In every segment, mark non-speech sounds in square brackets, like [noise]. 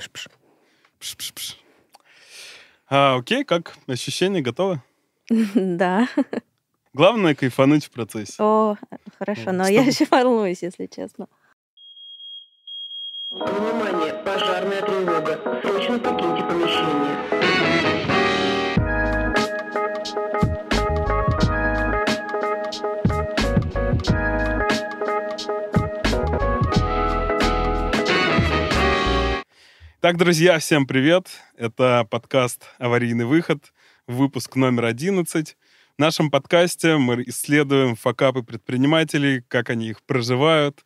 Пш-пш. Пш-пш-пш. А, окей, как ощущения? Готовы? [laughs] Да. Главное кайфануть в процессе. О, хорошо, но я еще [laughs] волнуюсь, если честно. Так, друзья, всем привет. Это подкаст «Аварийный выход», выпуск номер 11. В нашем подкасте мы исследуем факапы предпринимателей, как они их проживают,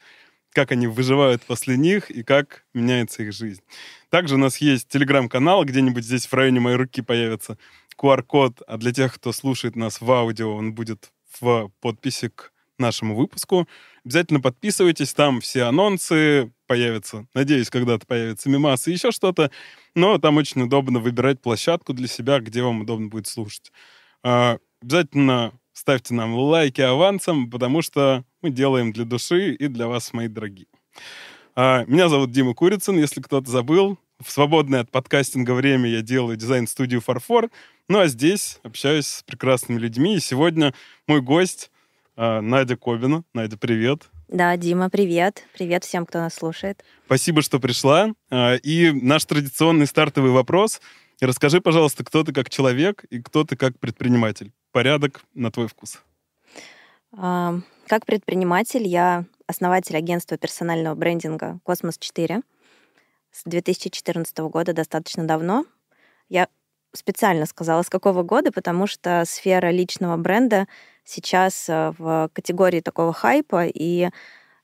как они выживают после них и как меняется их жизнь. Также у нас есть телеграм-канал, где-нибудь здесь в районе моей руки появится QR-код, а для тех, кто слушает нас в аудио, он будет в подписи к нашему выпуску. Обязательно подписывайтесь, там все анонсы появятся. Надеюсь, когда-то появятся мимасы и еще что-то. Но там очень удобно выбирать площадку для себя, где вам удобно будет слушать. А, Обязательно ставьте нам лайки авансом, потому что мы делаем для души и для вас, мои дорогие. А, Меня зовут Дима Курицын, если кто-то забыл. В свободное от подкастинга время я делаю дизайн-студию «Фарфор». Ну а здесь общаюсь с прекрасными людьми. И сегодня мой гость Надя Кобина. Надя, привет. Да, Дима, привет. Привет всем, кто нас слушает. Спасибо, что пришла. А, И наш традиционный стартовый вопрос. Расскажи, пожалуйста, кто ты как человек и кто ты как предприниматель. Порядок на твой вкус. А, Как предприниматель я основатель агентства персонального брендинга «Космос-4». С 2014 года достаточно давно. Я специально сказала, с какого года, потому что сфера личного бренда сейчас э, в категории такого хайпа, и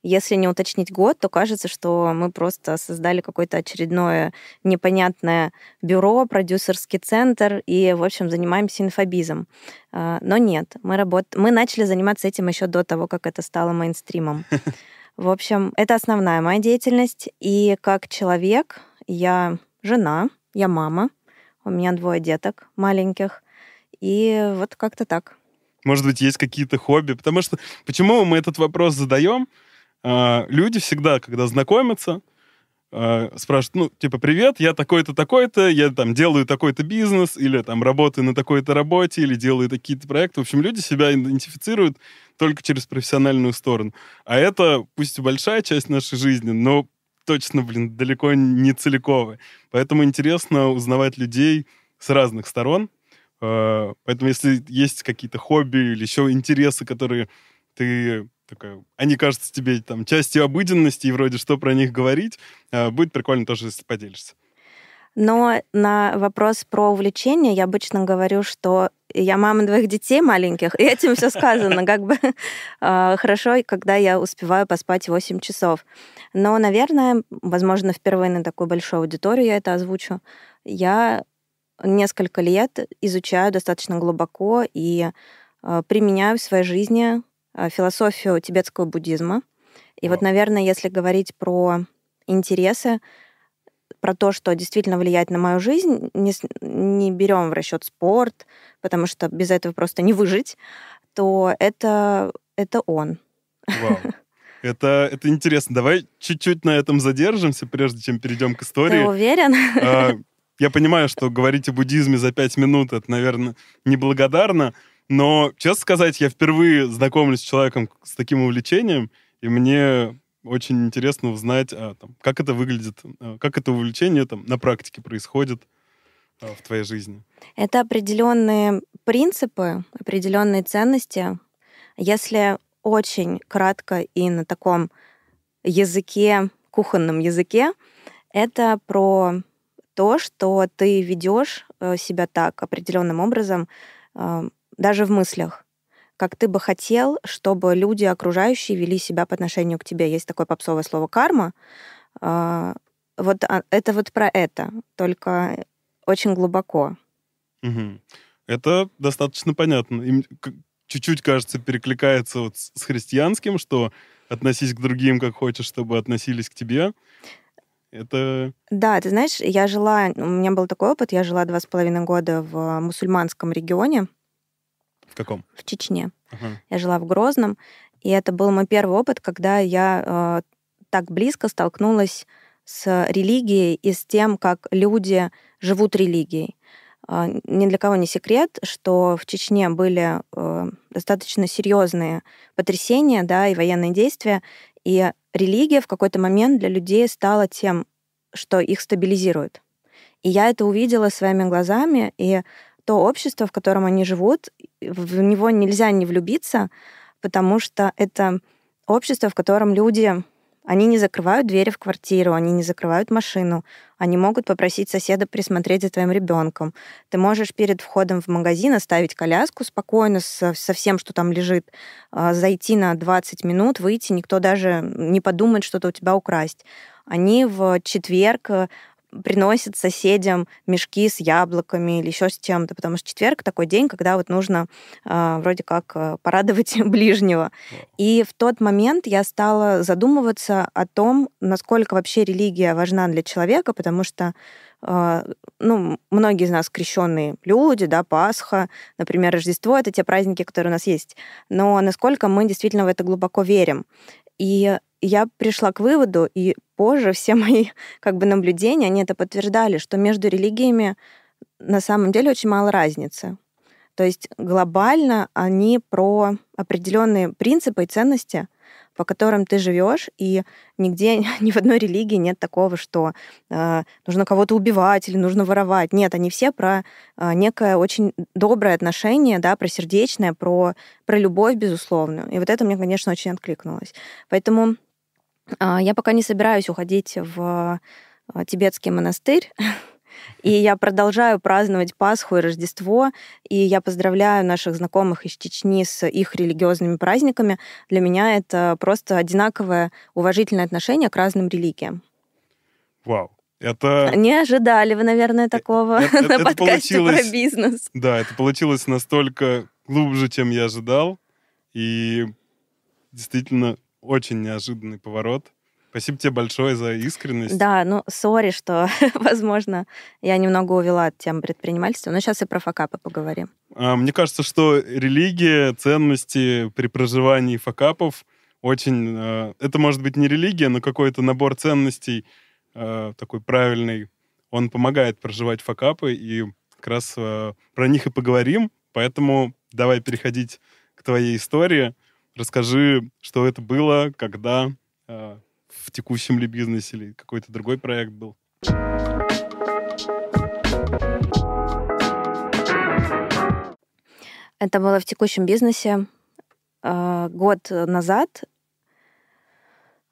если не уточнить год, то кажется, что мы просто создали какое-то очередное непонятное бюро, продюсерский центр и, в общем, занимаемся инфобизом. А, Но нет, мы, работ... мы начали заниматься этим еще до того, как это стало мейнстримом. [laughs] В общем, это основная моя деятельность. И как человек я жена, я мама, у меня двое деток маленьких. И вот как-то так. Может быть, есть какие-то хобби? Потому что почему мы этот вопрос задаем? А, Люди всегда, когда знакомятся, а, спрашивают, ну, типа, привет, я такой-то, такой-то, я там делаю такой-то бизнес, или там работаю на такой-то работе, или делаю такие-то проекты. В общем, люди себя идентифицируют только через профессиональную сторону. А это, пусть и большая часть нашей жизни, но точно, блин, далеко не целиковая. Поэтому интересно узнавать людей с разных сторон. А, Поэтому если есть какие-то хобби или еще интересы, которые ты такая, они кажутся тебе там частью обыденности, и вроде что про них говорить, а, будет прикольно тоже, если поделишься. Но на вопрос про увлечение я обычно говорю, что я мама двоих детей маленьких, и этим все сказано. Как бы а, хорошо, когда я успеваю поспать 8 часов. Но, наверное, возможно, впервые на такую большую аудиторию я это озвучу. Я несколько лет изучаю достаточно глубоко и а, применяю в своей жизни а, философию тибетского буддизма. И вот, наверное, если говорить про интересы, про то, что действительно влияет на мою жизнь, не, не берем в расчет спорт, потому что без этого просто не выжить, то это, это он. Вау. [laughs] Это, это интересно. Давай чуть-чуть на этом задержимся, прежде чем перейдем к Ты истории. уверен? Я понимаю, что говорить о буддизме за пять минут, это, наверное, неблагодарно, но, честно сказать, я впервые знакомлюсь с человеком с таким увлечением, и мне очень интересно узнать, а, там, как это выглядит, а, как это увлечение там, на практике происходит а, в твоей жизни. Это определенные принципы, определенные ценности. Если очень кратко и на таком языке, кухонном языке, это про то, что ты ведешь э, себя так определенным образом, э, даже в мыслях, как ты бы хотел, чтобы люди окружающие вели себя по отношению к тебе. Есть такое попсовое слово карма. А, Вот а, это вот про это, только очень глубоко. Мгм. Это достаточно понятно. И м- к- чуть-чуть, кажется, перекликается вот с христианским, что относись к другим, как хочешь, чтобы относились к тебе. Это... Да, ты знаешь, я жила, у меня был такой опыт, я жила два с половиной года в мусульманском регионе, В каком? в Чечне. Ага. Я жила в Грозном, и это был мой первый опыт, когда я э, так близко столкнулась с религией и с тем, как люди живут религией. А, ни для кого не секрет, что в Чечне были э, достаточно серьезные потрясения да, и военные действия, и религия в какой-то момент для людей стала тем, что их стабилизирует. И я это увидела своими глазами, и то общество, в котором они живут, в него нельзя не влюбиться, потому что это общество, в котором люди они не закрывают двери в квартиру, они не закрывают машину, они могут попросить соседа присмотреть за твоим ребенком. Ты можешь перед входом в магазин оставить коляску спокойно со, со всем, что там лежит, а, зайти на 20 минут, выйти, никто даже не подумает что-то у тебя украсть. Они в четверг приносят соседям мешки с яблоками или еще с чем-то, потому что четверг такой день, когда вот нужно э, вроде как э, порадовать [laughs] ближнего. И в тот момент я стала задумываться о том, насколько вообще религия важна для человека, потому что э, ну, многие из нас крещенные люди, да, Пасха, например, Рождество, это те праздники, которые у нас есть. Но насколько мы действительно в это глубоко верим. И я пришла к выводу, и позже все [laughs] мои как бы наблюдения, они это подтверждали, что между религиями на самом деле очень мало разницы. То есть глобально они про определенные принципы и ценности, по которым ты живешь, и нигде, [laughs] ни в одной религии нет такого, что э, нужно кого-то убивать или нужно воровать. Нет, они все про э, некое очень доброе отношение, да, про сердечное, про, про любовь безусловную. И вот это мне, конечно, очень откликнулось. Поэтому я пока не собираюсь уходить в а, тибетский монастырь. [laughs] И я продолжаю праздновать Пасху и Рождество, и я поздравляю наших знакомых из Чечни с их религиозными праздниками. Для меня это просто одинаковое уважительное отношение к разным религиям. Вау. Это... Не ожидали вы, наверное, э, такого это, [laughs] на это подкасте получилось... про бизнес. Да, это получилось настолько глубже, чем я ожидал. И действительно очень неожиданный поворот. Спасибо тебе большое за искренность. Да, ну, сори, что, [laughs] возможно, я немного увела от темы предпринимательства, но сейчас и про факапы поговорим. А, мне кажется, что религия, ценности при проживании факапов очень... А, это может быть не религия, но какой-то набор ценностей а, такой правильный. Он помогает проживать факапы, и как раз про них и поговорим. Поэтому давай переходить к твоей истории. Расскажи, что это было, когда, э, в текущем ли бизнесе или какой-то другой проект был. Это было в текущем бизнесе э, год назад.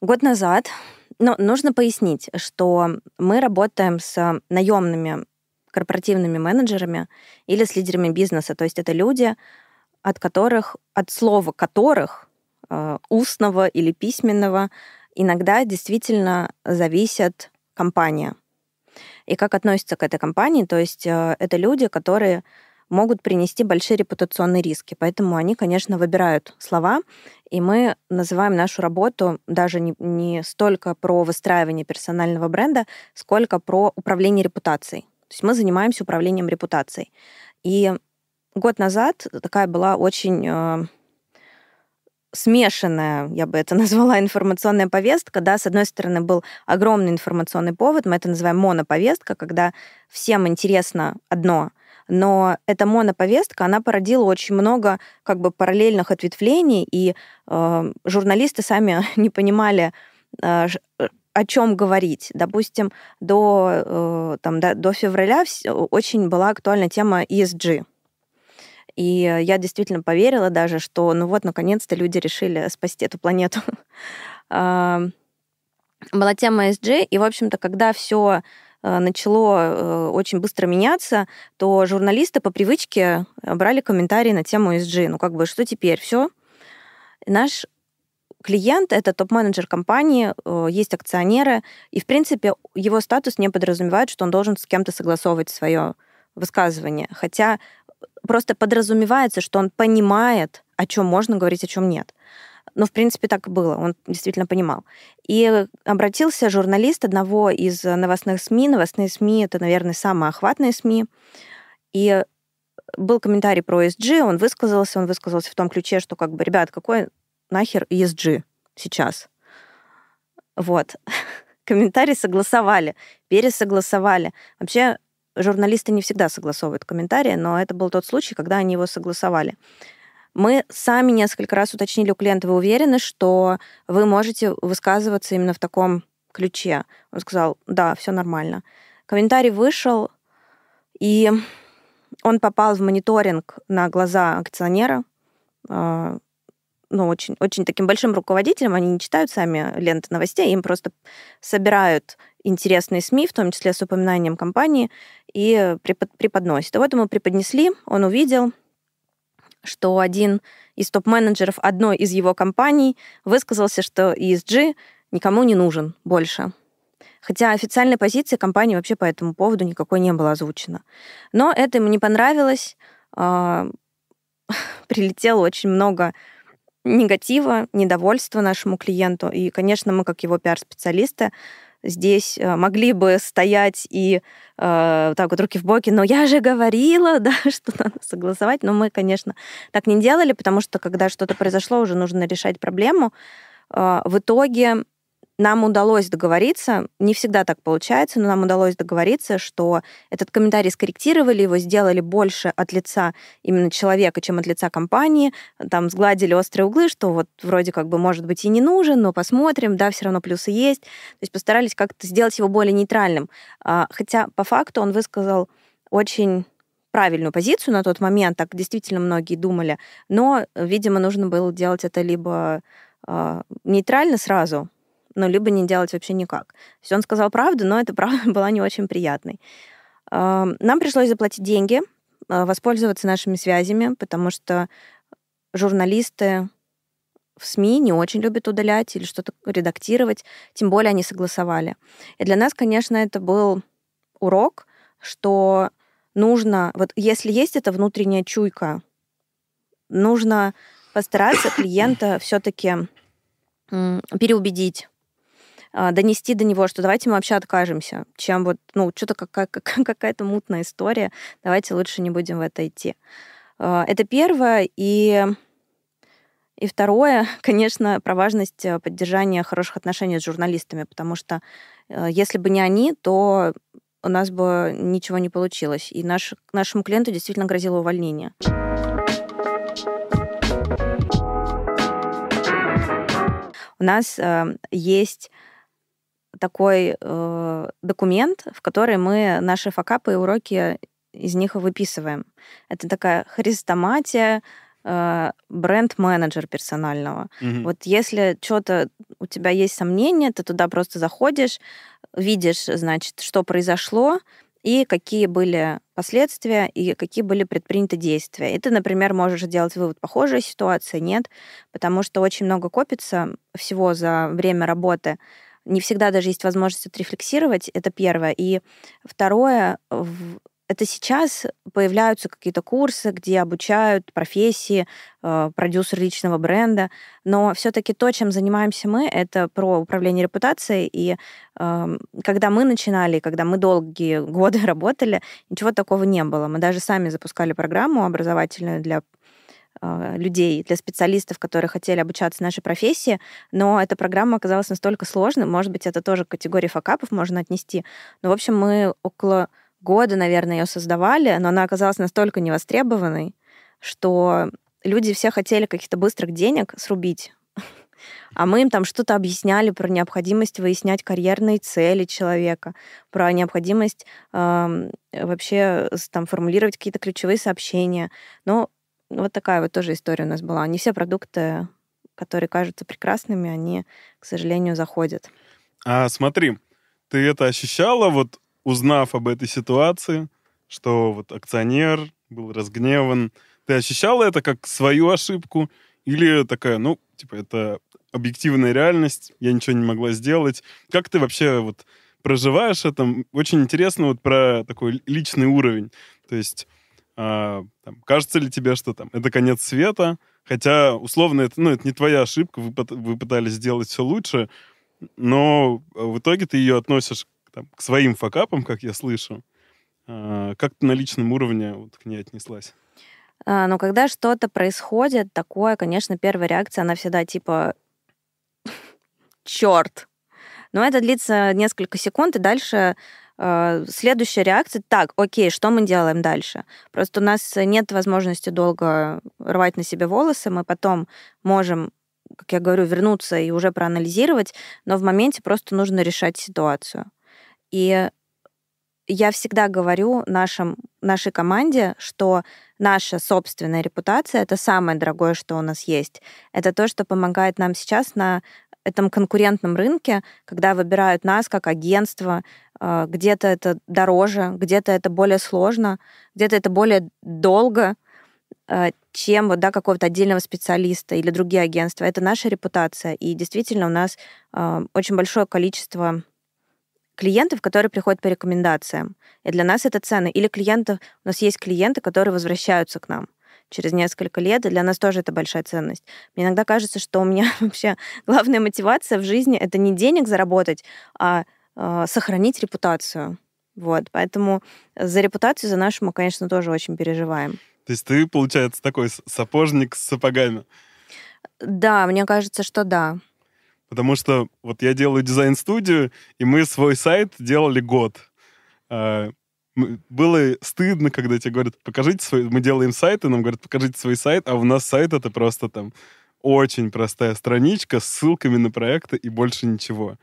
Год назад. Но нужно пояснить, что мы работаем с наемными корпоративными менеджерами или с лидерами бизнеса. То есть это люди, от которых, от слова которых, э, устного или письменного, иногда действительно зависит компания. И как относятся к этой компании, то есть э, это люди, которые могут принести большие репутационные риски. Поэтому они, конечно, выбирают слова, и мы называем нашу работу даже не, не столько про выстраивание персонального бренда, сколько про управление репутацией. То есть мы занимаемся управлением репутацией. И год назад такая была очень э, смешанная, я бы это [laughs] назвала, информационная повестка. Да, с одной стороны, был огромный информационный повод, мы это называем моноповестка, когда всем интересно одно, но эта моноповестка, она породила очень много как бы параллельных ответвлений, и э, журналисты сами [laughs] не понимали, э, о чем говорить. Допустим, до, э, там, до, до февраля очень была актуальна тема ESG, и я действительно поверила даже, что ну вот, наконец-то люди решили спасти эту планету. [laughs] Была тема SG, и, в общем-то, когда все э, начало э, очень быстро меняться, то журналисты по привычке брали комментарии на тему SG. Ну, как бы, что теперь? Все. Наш клиент — это топ-менеджер компании, э, есть акционеры, и, в принципе, его статус не подразумевает, что он должен с кем-то согласовывать свое высказывание. Хотя просто подразумевается, что он понимает, о чем можно говорить, о чем нет. Но, в принципе, так и было. Он действительно понимал. И обратился журналист одного из новостных СМИ. Новостные СМИ — это, наверное, самые охватные СМИ. И был комментарий про ESG, он высказался, он высказался в том ключе, что как бы, ребят, какой нахер ESG сейчас? Вот. [laughs] комментарий согласовали, пересогласовали. Вообще журналисты не всегда согласовывают комментарии, но это был тот случай, когда они его согласовали. Мы сами несколько раз уточнили у клиента, вы уверены, что вы можете высказываться именно в таком ключе? Он сказал, да, все нормально. Комментарий вышел, и он попал в мониторинг на глаза акционера, а, ну, очень, очень таким большим руководителем, они не читают сами ленты новостей, им просто собирают интересные СМИ, в том числе с упоминанием компании, и преподносят. И вот ему преподнесли, он увидел, что один из топ-менеджеров одной из его компаний высказался, что ESG никому не нужен больше. Хотя официальной позиции компании вообще по этому поводу никакой не было озвучено. Но это ему не понравилось. А, [laughs] прилетело очень много негатива, недовольства нашему клиенту. И, конечно, мы, как его пиар-специалисты, здесь э, могли бы стоять и э, так вот руки в боки, но я же говорила, [laughs] да, что надо согласовать. Но мы, конечно, так не делали, потому что когда что-то произошло, уже нужно решать проблему. Э, в итоге нам удалось договориться, не всегда так получается, но нам удалось договориться, что этот комментарий скорректировали, его сделали больше от лица именно человека, чем от лица компании, там сгладили острые углы, что вот вроде как бы может быть и не нужен, но посмотрим, да, все равно плюсы есть. То есть постарались как-то сделать его более нейтральным. А, хотя по факту он высказал очень правильную позицию на тот момент, так действительно многие думали, но, видимо, нужно было делать это либо а, нейтрально сразу, ну, либо не делать вообще никак. То есть он сказал правду, но эта правда [laughs] была не очень приятной. Нам пришлось заплатить деньги, а, воспользоваться нашими связями, потому что журналисты в СМИ не очень любят удалять или что-то редактировать, тем более они согласовали. И для нас, конечно, это был урок, что нужно, вот если есть эта внутренняя чуйка, нужно постараться [coughs] клиента все-таки переубедить, донести до него, что давайте мы вообще откажемся, чем вот, ну, что-то [laughs] какая- какая-то мутная история, давайте лучше не будем в это идти. А, это первое. И, и второе, [laughs] конечно, про важность э, поддержания хороших отношений с журналистами, потому что э, если бы не они, то у нас бы ничего не получилось. И наш, нашему клиенту действительно грозило увольнение. У нас э, есть такой э, документ, в который мы наши факапы и уроки из них выписываем. Это такая хрестоматия э, бренд-менеджер персонального. Угу. Вот если что-то у тебя есть сомнения, ты туда просто заходишь, видишь, значит, что произошло, и какие были последствия, и какие были предприняты действия. И ты, например, можешь сделать вывод, похожая ситуация, нет, потому что очень много копится всего за время работы, не всегда даже есть возможность отрефлексировать, это первое. И второе, это сейчас появляются какие-то курсы, где обучают профессии, э, продюсер личного бренда, но все-таки то, чем занимаемся мы, это про управление репутацией. И э, когда мы начинали, когда мы долгие [laughs] годы работали, ничего такого не было. Мы даже сами запускали программу образовательную для людей, для специалистов, которые хотели обучаться нашей профессии, но эта программа оказалась настолько сложной, может быть, это тоже к категории факапов можно отнести. Но, в общем, мы около года, наверное, ее создавали, но она оказалась настолько невостребованной, что люди все хотели каких-то быстрых денег срубить. [laughs] А мы им там что-то объясняли про необходимость выяснять карьерные цели человека, про необходимость э, вообще там формулировать какие-то ключевые сообщения. Но вот такая вот тоже история у нас была. Не все продукты, которые кажутся прекрасными, они, к сожалению, заходят. А смотри, ты это ощущала, вот узнав об этой ситуации, что вот акционер был разгневан, ты ощущала это как свою ошибку? Или такая, ну, типа, это объективная реальность, я ничего не могла сделать. Как ты вообще вот проживаешь это? Очень интересно вот про такой личный уровень. То есть а, там, кажется ли тебе, что там это конец света, хотя условно это, ну, это не твоя ошибка, вы, вы пытались сделать все лучше, но в итоге ты ее относишь там, к своим факапам, как я слышу. А, как ты на личном уровне вот, к ней отнеслась? А, но когда что-то происходит такое, конечно, первая реакция, она всегда типа черт, Но это длится несколько секунд, и дальше следующая реакция, так, окей, что мы делаем дальше? Просто у нас нет возможности долго рвать на себе волосы, мы потом можем как я говорю, вернуться и уже проанализировать, но в моменте просто нужно решать ситуацию. И я всегда говорю нашим, нашей команде, что наша собственная репутация — это самое дорогое, что у нас есть. Это то, что помогает нам сейчас на этом конкурентном рынке, когда выбирают нас как агентство, э, где-то это дороже, где-то это более сложно, где-то это более долго, э, чем вот, да, какого-то отдельного специалиста или другие агентства. Это наша репутация. И действительно у нас э, очень большое количество клиентов, которые приходят по рекомендациям. И для нас это ценно. Или клиентов, у нас есть клиенты, которые возвращаются к нам через несколько лет, и для нас тоже это большая ценность. Мне иногда кажется, что у меня [laughs] вообще главная мотивация в жизни — это не денег заработать, а сохранить репутацию. Вот, поэтому за репутацию, за нашу мы, конечно, тоже очень переживаем. То есть ты, получается, такой сапожник с сапогами? Да, мне кажется, что да. Потому что вот я делаю дизайн-студию, и мы свой сайт делали год. А, было стыдно, когда тебе говорят, покажите свой... Мы делаем сайт, и нам говорят, покажите свой сайт, а у нас сайт это просто там очень простая страничка с ссылками на проекты и больше ничего.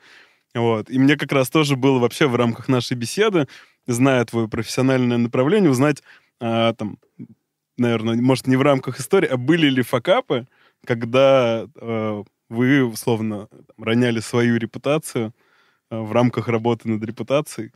Вот. И мне как раз тоже было вообще в рамках нашей беседы, зная твое профессиональное направление, узнать, а, там, наверное, может, не в рамках истории, а были ли факапы, когда а, вы, условно, роняли свою репутацию э, в рамках работы над репутацией.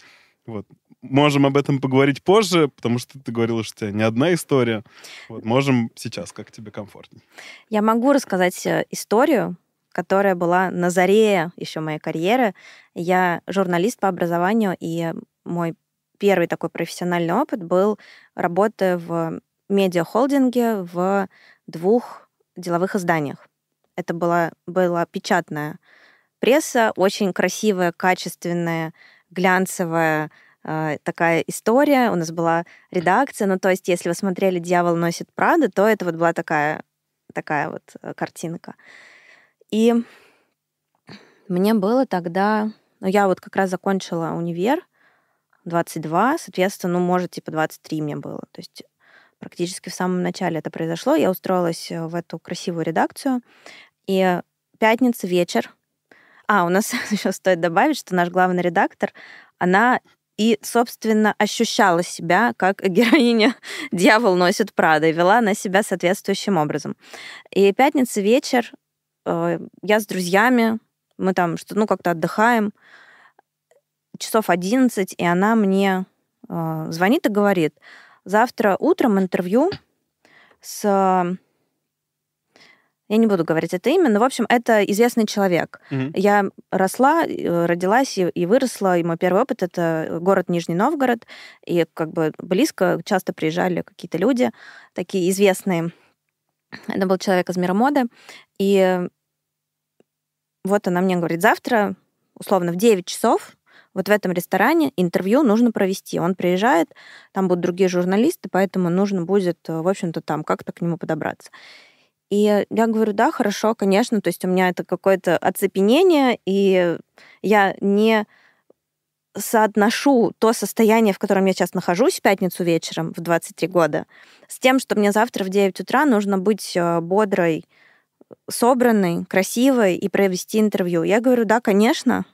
Вот. Можем об этом поговорить позже, потому что ты говорила, что у тебя не одна история. Вот. Можем сейчас, как тебе комфортнее. Я могу рассказать э, историю, которая была на заре еще моей карьеры. Я журналист по образованию, и мой первый такой профессиональный опыт был работа в медиахолдинге в двух деловых изданиях. Это была, была печатная пресса, очень красивая, качественная, глянцевая э, такая история. У нас была редакция. Ну, то есть, если вы смотрели «Дьявол носит Прада», то это вот была такая, такая вот э, картинка. И мне было тогда... Ну, я вот как раз закончила универ, 22, соответственно, ну, может, типа 23 мне было. То есть практически в самом начале это произошло. Я устроилась э, в эту красивую редакцию. И пятница вечер. А, у нас [laughs] еще стоит добавить, что наш главный редактор, она и, собственно, ощущала себя как [laughs] героиня «Дьявол носит Прада» и вела на себя соответствующим образом. И пятница вечер, я с друзьями, мы там что ну, как-то отдыхаем, часов 11, и она мне э, звонит и говорит, завтра утром интервью с я не буду говорить это имя, но, в общем, это известный человек. Мгм. Я росла, э, родилась и, и выросла, и мой первый опыт — это город Нижний Новгород, и как бы близко часто приезжали какие-то люди, такие известные. Это был человек из мира моды, и вот она мне говорит, завтра, условно, в 9 часов вот в этом ресторане интервью нужно провести. Он приезжает, там будут другие журналисты, поэтому нужно будет, э, в общем-то, там как-то к нему подобраться. И я говорю, да, хорошо, конечно, то есть у меня это какое-то оцепенение, и я не соотношу то состояние, в котором я сейчас нахожусь в пятницу вечером в 23 года, с тем, что мне завтра в 9 утра нужно быть э, бодрой, собранной, красивой и провести интервью. Я говорю, да, конечно.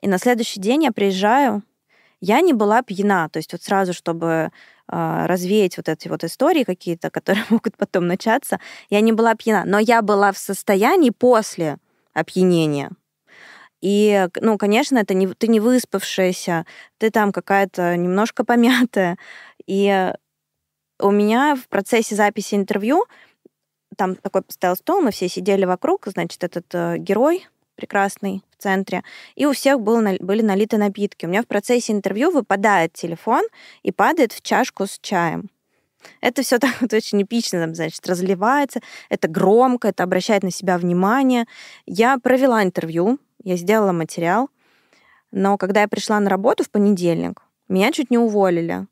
И на следующий день я приезжаю, я не была пьяна, то есть вот сразу, чтобы а, развеять вот эти вот истории какие-то, [laughs] которые могут потом начаться. Я не была пьяна, но я была в состоянии после опьянения. И, ну, конечно, это не, ты не выспавшаяся, ты там какая-то немножко помятая. И у меня в процессе записи интервью там такой стоял стол, мы все сидели вокруг, значит, этот э, герой прекрасный в центре, и у всех был, были налиты напитки. У меня в процессе интервью выпадает телефон и падает в чашку с чаем. Это все [laughs] так вот очень эпично, там, значит, разливается, это громко, это обращает на себя внимание. Я провела интервью, я сделала материал, но когда я пришла на работу в понедельник, меня чуть не уволили.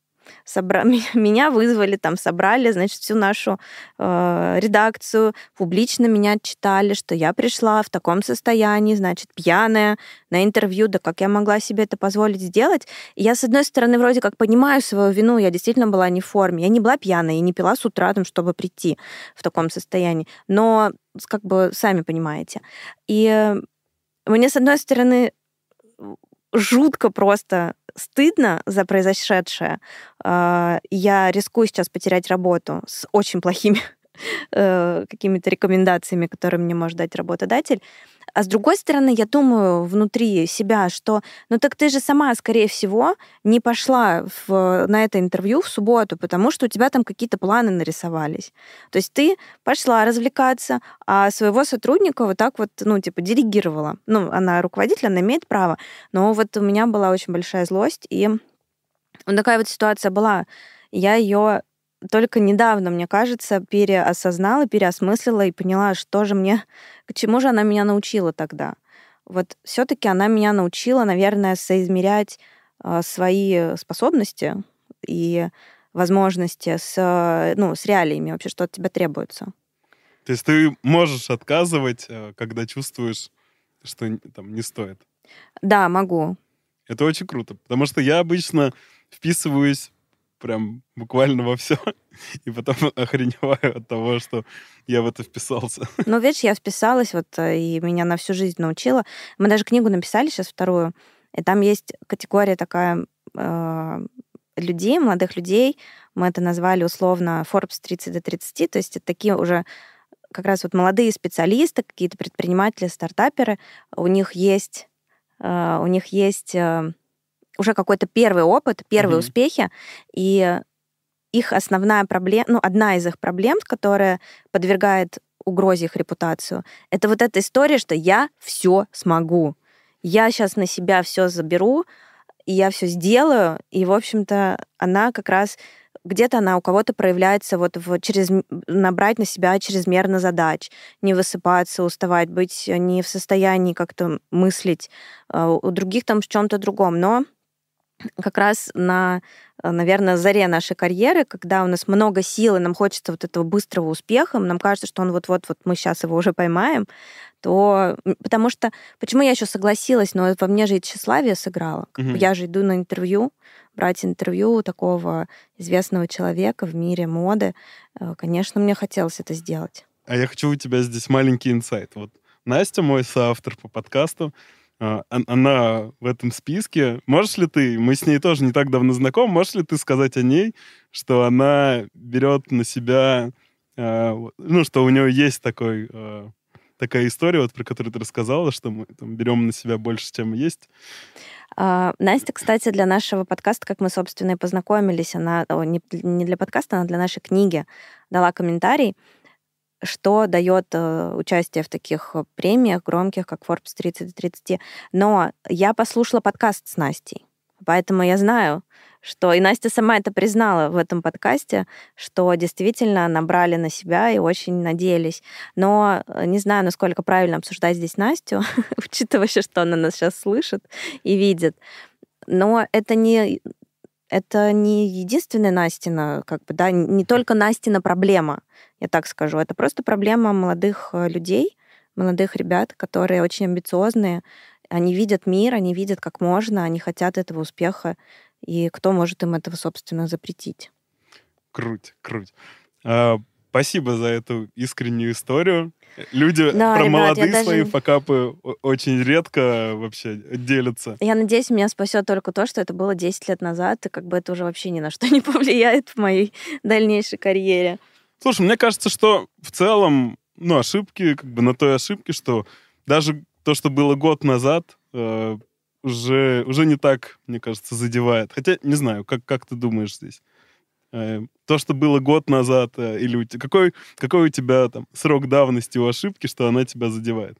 Собра... [laughs] меня вызвали, там собрали, значит, всю нашу э, редакцию, публично меня читали, что я пришла в таком состоянии, значит, пьяная на интервью, да как я могла себе это позволить сделать? И я, с одной стороны, вроде как понимаю свою вину, я действительно была не в форме, я не была пьяная, я не пила с утра, там, чтобы прийти в таком состоянии, но как бы сами понимаете. И мне, с одной стороны, жутко просто стыдно за произошедшее. А, я рискую сейчас потерять работу с очень плохими э, какими-то рекомендациями, которые мне может дать работодатель. А с другой стороны, я думаю внутри себя, что ну так ты же сама, скорее всего, не пошла в, на это интервью в субботу, потому что у тебя там какие-то планы нарисовались. То есть ты пошла развлекаться, а своего сотрудника вот так вот, ну, типа, диригировала. Ну, она руководитель, она имеет право. Но вот у меня была очень большая злость, и вот такая вот ситуация была. Я ее только недавно, мне кажется, переосознала, переосмыслила и поняла, что же мне, к чему же она меня научила тогда. Вот все-таки она меня научила, наверное, соизмерять э, свои способности и возможности с, ну, с реалиями вообще, что от тебя требуется. То есть ты можешь отказывать, э, когда чувствуешь, что там не стоит? Да, могу. Это очень круто, потому что я обычно вписываюсь прям буквально во все. [laughs] И потом [laughs] охреневаю от того, что я в это вписался. [laughs] Ну, видишь, я вписалась, вот, э, и меня на всю жизнь научила. Мы даже книгу написали сейчас вторую, и там есть категория такая э, людей, молодых людей, мы это назвали условно Forbes 30 до 30, то есть это такие уже как раз вот молодые специалисты, какие-то предприниматели, стартаперы, у них есть, э, у них есть э, уже какой-то первый опыт, первые mm-hmm. успехи, и их основная проблема, ну, одна из их проблем, которая подвергает угрозе их репутацию, это вот эта история, что я все смогу. Я сейчас на себя все заберу, и я все сделаю. И, в общем-то, она как раз где-то она у кого-то проявляется вот в через набрать на себя чрезмерно задач, не высыпаться, уставать, быть не в состоянии как-то мыслить, а у других там в чем-то другом. Но как раз на, э, наверное, заре нашей карьеры, когда у нас много сил, и нам хочется вот этого быстрого успеха, нам кажется, что он вот-вот, вот мы сейчас его уже поймаем, то... Потому что... Почему я еще согласилась? Но во мне же и тщеславие сыграло. Угу. Я же иду на интервью, брать интервью у такого известного человека в мире моды. Э, конечно, мне хотелось это сделать. А я хочу у тебя здесь маленький инсайт. Вот Настя, мой соавтор по подкасту, она в этом списке. Можешь ли ты, мы с ней тоже не так давно знакомы, можешь ли ты сказать о ней, что она берет на себя, а, ну, что у нее есть такой, а, такая история, вот про которую ты рассказала, что мы там, берем на себя больше, чем есть? Настя, кстати, для нашего подкаста, как мы, собственно, и познакомились, она не для подкаста, она для нашей книги дала комментарий, что дает э, участие в таких э, премиях громких, как Forbes 30 30. Но я послушала подкаст с Настей, поэтому я знаю, что и Настя сама это признала в этом подкасте, что действительно набрали на себя и очень надеялись. Но э, не знаю, насколько правильно обсуждать здесь Настю, [laughs] учитывая, что она нас сейчас слышит и видит. Но это не это не единственная Настина, как бы, да, не только Настина проблема, я так скажу. Это просто проблема молодых э, людей, молодых ребят, которые очень амбициозные. Они видят мир, они видят, как можно, они хотят этого успеха, и кто может им этого, собственно, запретить. Круть, круть. Спасибо за эту искреннюю историю. Люди да, про ребят, молодые даже... свои факапы очень редко вообще делятся. Я надеюсь, меня спасет только то, что это было 10 лет назад, и как бы это уже вообще ни на что [laughs] не повлияет в моей дальнейшей карьере. Слушай, мне кажется, что в целом, ну, ошибки, как бы на той ошибке, что даже то, что было год назад, э, уже, уже не так, мне кажется, задевает. Хотя, не знаю, как, как ты думаешь здесь? Э, то, что было год назад, э, или какой, какой у тебя там срок давности у ошибки, что она тебя задевает?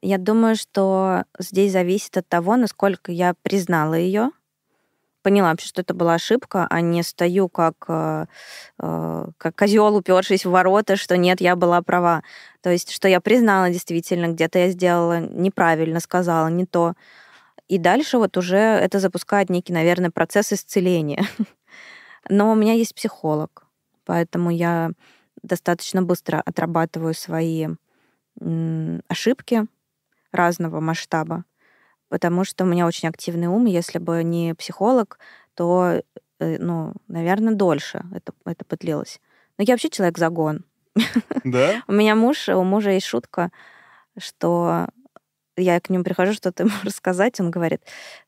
Я думаю, что здесь зависит от того, насколько я признала ее, поняла вообще, что это была ошибка, а не стою как, э, как козел, упершись в ворота, что нет, я была права. То есть, что я признала действительно, где-то я сделала неправильно, сказала не то. И дальше вот уже это запускает некий, наверное, процесс исцеления. [laughs] Но у меня есть психолог, поэтому я достаточно быстро отрабатываю свои ошибки разного масштаба, потому что у меня очень активный ум. Если бы не психолог, то, э, ну, наверное, дольше это, это подлилось. Но я вообще человек загон. Да? [laughs] У меня муж, у мужа есть шутка, что я к нему прихожу, что-то ему [laughs] рассказать, он говорит,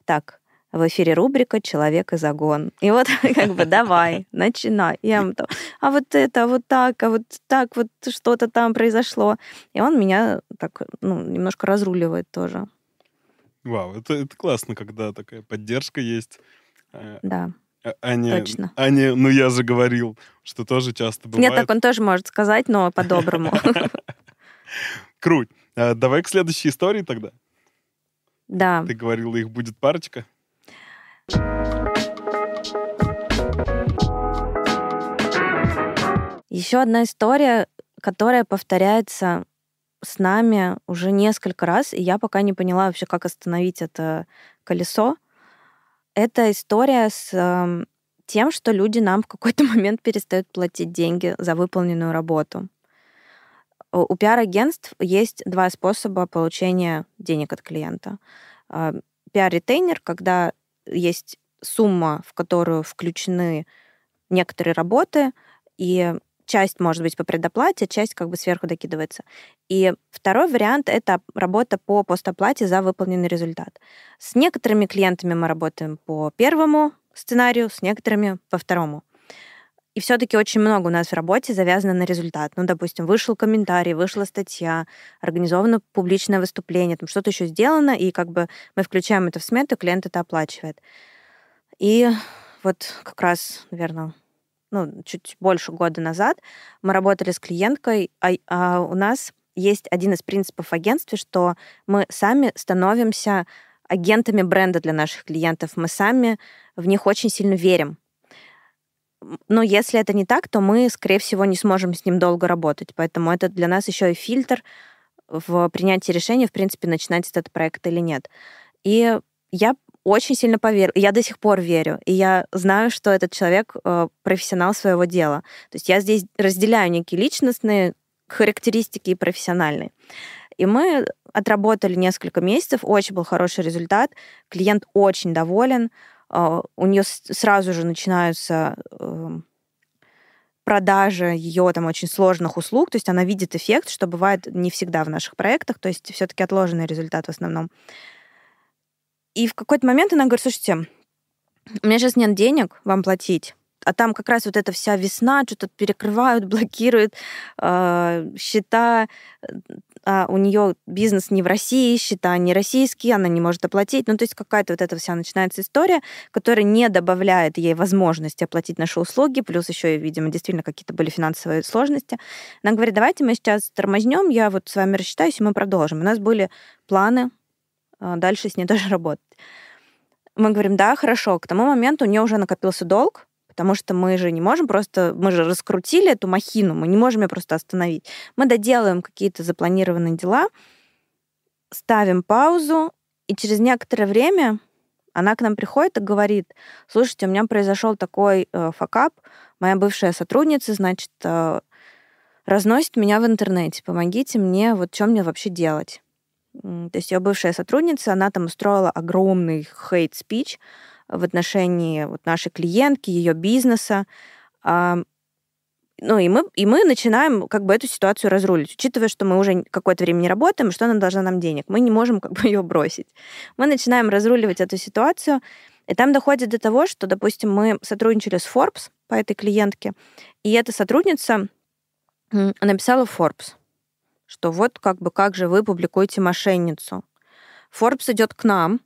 так, в эфире рубрика «Человек и загон». И вот [laughs] как бы давай, начинай. Я ему там, а вот это, а вот так, а вот так, вот что-то там произошло. И он меня так, ну, немножко разруливает тоже. Вау, это, это классно, когда такая поддержка есть. Э, да. А, а Точно. А не, ну я же говорил, что тоже часто бывает. Нет, так он тоже может сказать, но по-доброму. [laughs] Круть. А, давай к следующей истории тогда. Да. Ты говорила, их будет парочка. Еще одна история, которая повторяется с нами уже несколько раз, и я пока не поняла вообще, как остановить это колесо. Это история с э, тем, что люди нам в какой-то [laughs] момент перестают платить деньги за выполненную работу. У пиар-агентств есть два способа получения денег от клиента. А, пиар-ретейнер, когда есть сумма, в которую включены некоторые работы, и часть может быть по предоплате, часть как бы сверху докидывается. И второй вариант — это работа по постоплате за выполненный результат. С некоторыми клиентами мы работаем по первому сценарию, с некоторыми по второму. И все-таки очень много у нас в работе завязано на результат. Ну, допустим, вышел комментарий, вышла статья, организовано публичное выступление, там что-то еще сделано, и как бы мы включаем это в смету, клиент это оплачивает. И вот как раз, наверное, ну, чуть больше года назад мы работали с клиенткой, а, а у нас есть один из принципов агентства, что мы сами становимся агентами бренда для наших клиентов. Мы сами в них очень сильно верим. Но если это не так, то мы, скорее всего, не сможем с ним долго работать. Поэтому это для нас еще и фильтр в принятии решения, в принципе, начинать этот проект или нет. И я очень сильно поверю. Я до сих пор верю. И я знаю, что этот человек э, профессионал своего дела. То есть я здесь разделяю некие личностные характеристики и профессиональные. И мы отработали несколько месяцев, очень был хороший результат, клиент очень доволен, у нее сразу же начинаются эм, продажи ее там очень сложных услуг, то есть она видит эффект, что бывает не всегда в наших проектах, то есть все-таки отложенный результат в основном. И в какой-то момент она говорит, слушайте, у меня сейчас нет денег вам платить, а там как раз вот эта вся весна, что-то перекрывают, [laughs] блокируют э, счета, а у нее бизнес не в России, счета не российские, она не может оплатить. Ну, то есть какая-то вот эта вся начинается история, которая не добавляет ей возможности оплатить наши услуги, плюс еще видимо, действительно какие-то были финансовые сложности. Она говорит, давайте мы сейчас тормознем, я вот с вами рассчитаюсь, и мы продолжим. У нас были планы а, дальше с ней [laughs] тоже работать. Мы говорим, да, хорошо. К тому моменту у нее уже накопился долг, потому что мы же не можем просто, мы же раскрутили эту махину, мы не можем ее просто остановить. Мы доделаем какие-то запланированные дела, ставим паузу, и через некоторое время она к нам приходит и говорит, слушайте, у меня произошел такой э, факап, моя бывшая сотрудница, значит, э, разносит меня в интернете, помогите мне, вот что мне вообще делать? То есть ее бывшая сотрудница, она там устроила огромный хейт-спич, в отношении вот нашей клиентки, ее бизнеса. Ну, и мы, и мы начинаем как бы эту ситуацию разрулить, учитывая, что мы уже какое-то время не работаем, что она должна нам денег. Мы не можем как бы [laughs] ее бросить. Мы начинаем разруливать эту ситуацию, и там доходит до того, что, допустим, мы сотрудничали с Forbes по этой клиентке, и эта сотрудница написала Forbes, что вот как бы как же вы публикуете мошенницу. Forbes идет к нам,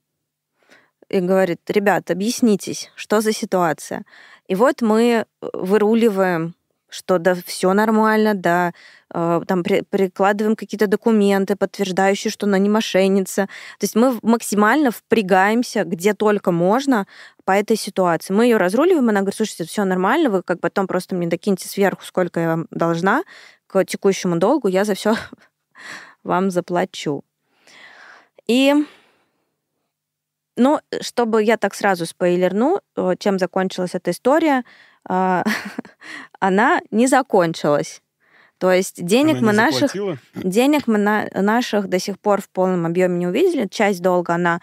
и говорит, ребят, объяснитесь, что за ситуация. И вот мы э, выруливаем что да, все нормально, да, э, там при, прикладываем какие-то документы, подтверждающие, что она не мошенница. То есть мы максимально впрягаемся, где только можно по этой ситуации. Мы ее разруливаем, она говорит, слушайте, все нормально, вы как потом просто мне докиньте сверху, сколько я вам должна к текущему долгу, я за все [laughs] вам заплачу. И ну, чтобы я так сразу спойлерну, чем закончилась эта история, а, [laughs] она не закончилась. То есть денег Она мы наших заплатила? денег мы на, наших до сих пор в полном объеме не увидели. Часть долга она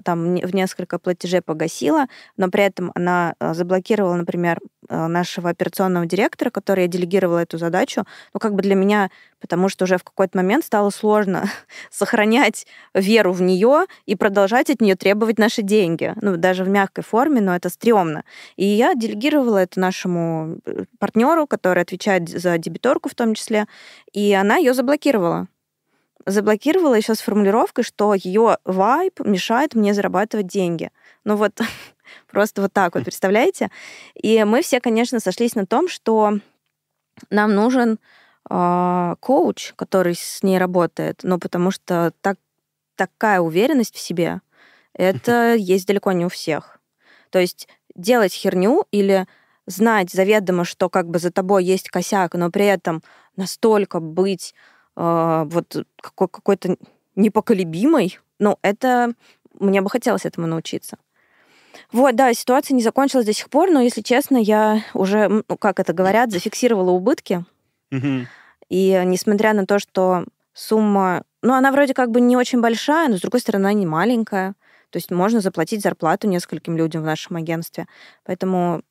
там не- в несколько платежей погасила, но при этом она а, заблокировала, например, а, нашего операционного директора, который я делегировала эту задачу. Ну, как бы для меня, потому что уже в какой-то момент стало сложно [laughs] сохранять веру в нее и продолжать от нее требовать наши деньги. Ну, даже в мягкой форме, но это стрёмно. И я делегировала это нашему партнеру, который отвечает за дебиторку в том числе, и она ее заблокировала. Заблокировала еще с формулировкой, что ее вайп мешает мне зарабатывать деньги. Ну вот [laughs] просто вот так вот, представляете? И мы все, конечно, сошлись на том, что нам нужен а, коуч, который с ней работает, ну потому что так, такая уверенность в себе, это есть далеко не у всех. То есть делать херню или знать заведомо, что как бы за тобой есть косяк, но при этом настолько быть э, вот какой- какой-то непоколебимой, ну, это мне бы хотелось этому научиться. Вот, да, ситуация не закончилась до сих пор, но, если честно, я уже, ну, как это говорят, зафиксировала убытки, и несмотря на то, что сумма, ну, она вроде как бы не очень большая, но, с другой стороны, она не маленькая. То есть можно заплатить зарплату нескольким людям в нашем агентстве. Поэтому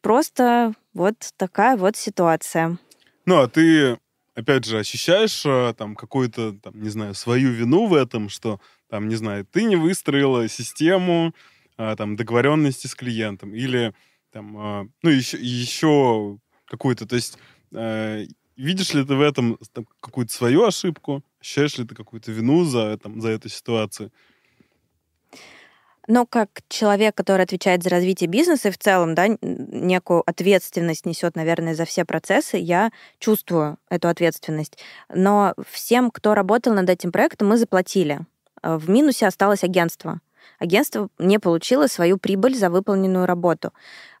просто вот такая вот ситуация. Ну, а ты, опять же, ощущаешь э, там какую-то, там, не знаю, свою вину в этом, что, там, не знаю, ты не выстроила систему а, там договоренности с клиентом или там, а, ну, еще, еще какую-то, то есть э, видишь ли ты в этом какую-то свою ошибку, ощущаешь ли ты какую-то вину за, там, за эту ситуацию? Но как человек, который отвечает за развитие бизнеса и в целом, да, некую ответственность несет, наверное, за все процессы, я чувствую эту ответственность. Но всем, кто работал над этим проектом, мы заплатили. Э, В минусе осталось агентство. Агентство не получило свою прибыль за выполненную работу.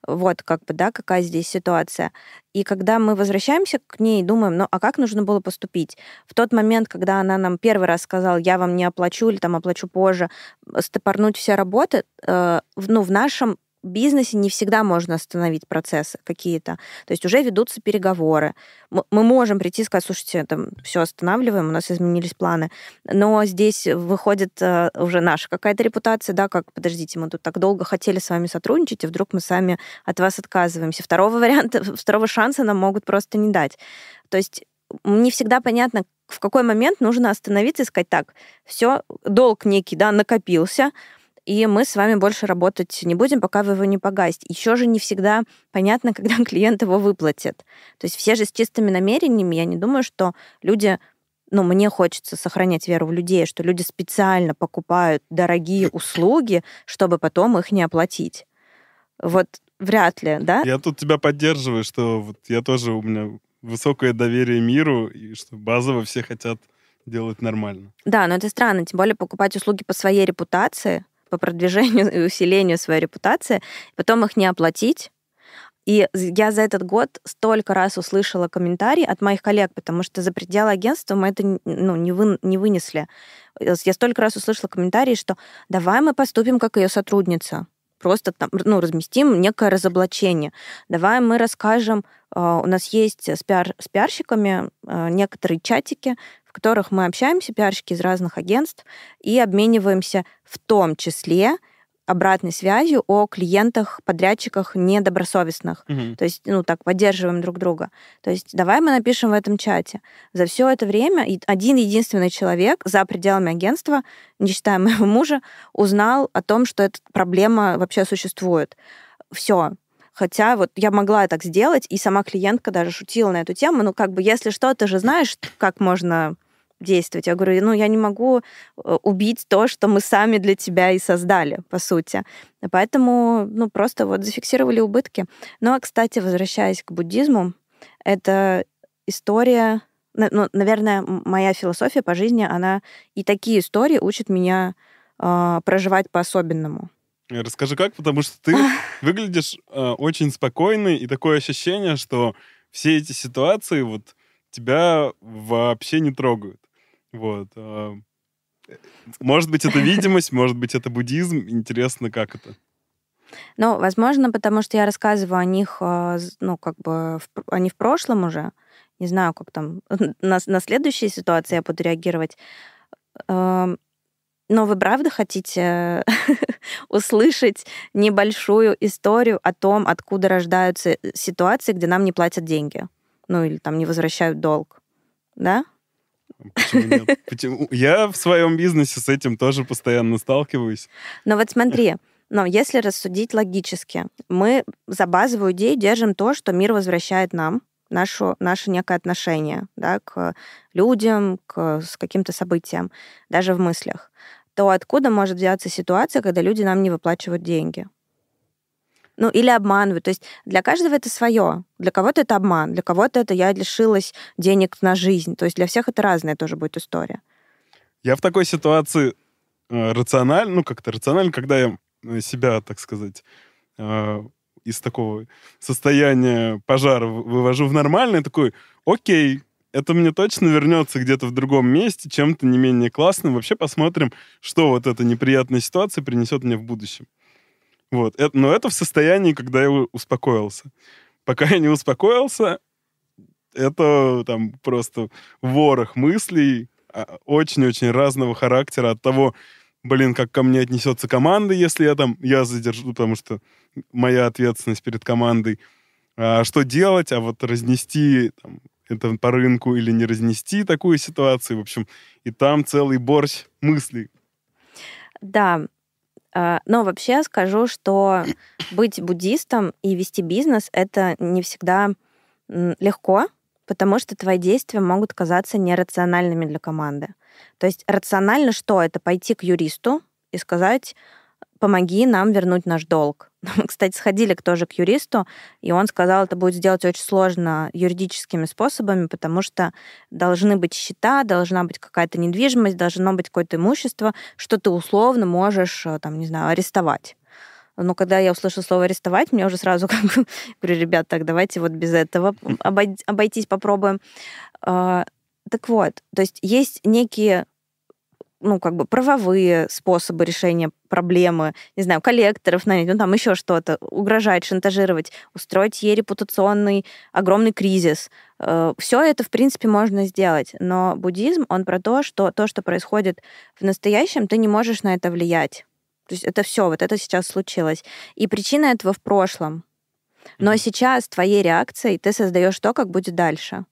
Вот как бы, да, какая здесь ситуация. И когда мы возвращаемся к ней, думаем, ну а как нужно было поступить? В тот момент, когда она нам первый раз сказала, я вам не оплачу или там оплачу позже, стопорнуть все работы, э, ну, в нашем бизнесе не всегда можно остановить процессы какие-то. То есть уже ведутся переговоры. Мы можем прийти и сказать, слушайте, там все останавливаем, у нас изменились планы. Но здесь выходит э, уже наша какая-то репутация, да, как, подождите, мы тут так долго хотели с вами сотрудничать, и вдруг мы сами от вас отказываемся. Второго варианта, [laughs] второго шанса нам могут просто не дать. То есть не всегда понятно, в какой момент нужно остановиться и сказать, так, все, долг некий, да, накопился, и мы с вами больше работать не будем, пока вы его не погасите. Еще же не всегда понятно, [laughs] когда клиент его выплатит. То есть все же с чистыми намерениями, я не думаю, что люди ну, мне хочется сохранять веру в людей, что люди специально покупают дорогие услуги, чтобы потом их не оплатить. Вот вряд ли, да? Я тут тебя поддерживаю, что вот я тоже, у меня высокое доверие миру, и что базово все хотят делать нормально. Да, но это странно, тем более покупать услуги по своей репутации, по продвижению [laughs] и усилению своей репутации, потом их не оплатить. И я за этот год столько раз услышала комментарии от моих коллег, потому что за пределы агентства мы это ну, не, вы, не вынесли. Я столько раз услышала комментарии, что давай мы поступим как ее сотрудница. Просто там, ну, разместим некое разоблачение. Давай мы расскажем, э, у нас есть с, пиар, с пиарщиками э, некоторые чатики, которых мы общаемся, пиарщики из разных агентств, и обмениваемся в том числе обратной связью о клиентах, подрядчиках недобросовестных. Мгм. То есть, ну, так, поддерживаем друг друга. То есть, давай мы напишем в этом чате. За все это время один единственный человек за пределами агентства, не считая моего [laughs] мужа, узнал о том, что эта проблема вообще существует. Все. Хотя вот я могла так сделать, и сама клиентка даже шутила на эту тему. Ну, как бы, если что, ты же знаешь, как можно действовать. Я говорю, ну, я не могу э, убить то, что мы сами для тебя и создали, по сути. Поэтому, ну, просто вот зафиксировали убытки. Ну, а, кстати, возвращаясь к буддизму, это история, ну, наверное, моя философия по жизни, она и такие истории учат меня а, проживать по-особенному. Э, Расскажи как, потому что ты [laughs] выглядишь э, очень спокойный, и такое ощущение, что все эти ситуации вот тебя вообще не трогают. Вот. э, Может быть, это видимость, может быть, это буддизм. Интересно, как это? Ну, возможно, потому что я рассказываю о них, а, ну, как бы, они в прошлом уже. Не знаю, как там [laughs] на, на следующие ситуации я буду реагировать. Но вы правда хотите [laughs] услышать небольшую историю о том, откуда рождаются э, ситуации, где нам не платят деньги? Ну, или там не возвращают долг. Да? Я в своем бизнесе с этим тоже постоянно сталкиваюсь. Но вот смотри, но если рассудить логически, мы за базовую идею держим то, что мир возвращает нам, нашу, наше некое отношение да, к людям, к с каким-то событиям, даже в мыслях, то откуда может взяться ситуация, когда люди нам не выплачивают деньги? Ну, или обманывают. То есть для каждого это свое. Для кого-то это обман, для кого-то это я лишилась денег на жизнь. То есть для всех это разная тоже будет история. Я в такой ситуации э, рационально, ну как-то рационально, когда я э, себя, так сказать, э, из такого состояния пожара вы- вывожу в нормальное, такой, окей, это мне точно вернется где-то в другом месте, чем-то не менее классным. Вообще посмотрим, что вот эта неприятная ситуация принесет мне в будущем. Вот. Но это в состоянии, когда я успокоился. Пока я не успокоился, это там просто ворох мыслей, а, очень-очень разного характера от того, блин, как ко мне отнесется команда, если я там, я задержу, потому что моя ответственность перед командой. А что делать, а вот разнести там, это по рынку или не разнести такую ситуацию. В общем, и там целый борщ мыслей. Да, но вообще скажу, что быть буддистом и вести бизнес это не всегда легко, потому что твои действия могут казаться нерациональными для команды. То есть рационально что? Это пойти к юристу и сказать, помоги нам вернуть наш долг. [laughs] Мы, кстати, сходили тоже к юристу, и он сказал, это будет сделать очень сложно юридическими способами, потому что должны быть счета, должна быть какая-то недвижимость, должно быть какое-то имущество, что ты условно можешь, э, там, не знаю, арестовать. Но когда я услышала слово арестовать, мне уже сразу [laughs] как бы говорю, ребят, так давайте вот без этого обой- обойтись попробуем. А, Так вот, то есть есть некие ну, как бы правовые способы решения проблемы, не знаю, коллекторов нанять, ну, там еще что-то, угрожать, шантажировать, устроить ей репутационный огромный кризис. Все это, в принципе, можно сделать. Но буддизм, он про то, что то, что происходит в настоящем, ты не можешь на это влиять. То есть это все, вот это сейчас случилось. И причина этого в прошлом. Но сейчас твоей реакцией ты создаешь то, как будет дальше.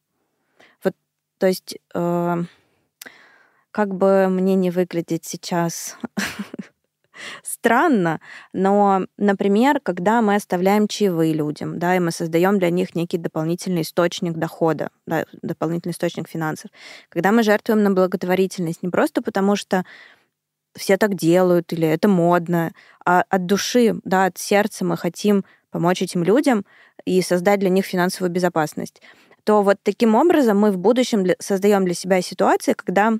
Вот, то есть, э, как бы мне не выглядеть сейчас [laughs] странно, но, например, когда мы оставляем чаевые людям, да, и мы создаем для них некий дополнительный источник дохода, да, дополнительный источник финансов, когда мы жертвуем на благотворительность не просто потому, что все так делают или это модно, а от души, да, от сердца мы хотим помочь этим людям и создать для них финансовую безопасность, то вот таким образом мы в будущем создаем для себя ситуации, когда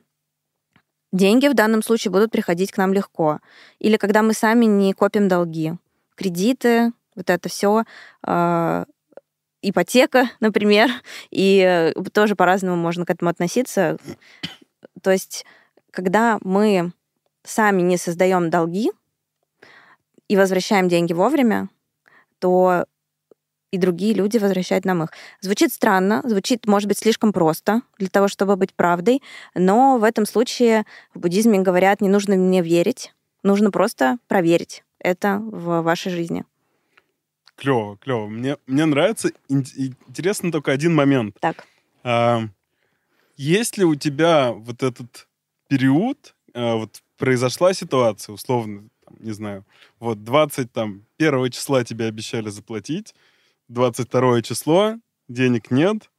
деньги в данном случае будут приходить к нам легко. Или когда мы сами не копим долги. Кредиты, вот это все, ипотека, [laughs] например, и э, тоже по-разному можно к этому относиться. То есть, когда мы сами не создаем долги и возвращаем деньги вовремя, то и другие люди возвращают нам их. Звучит странно, звучит, может быть, слишком просто для того, чтобы быть правдой, но в этом случае в буддизме говорят, не нужно мне верить, нужно просто проверить это в вашей жизни. Клево, клево. Мне, мне нравится. Ин- Интересно только один момент. Так. А, есть ли у тебя вот этот период, а, вот произошла ситуация, условно, там, не знаю, вот 20, там, 1 числа тебе обещали заплатить, 22 число, денег нет.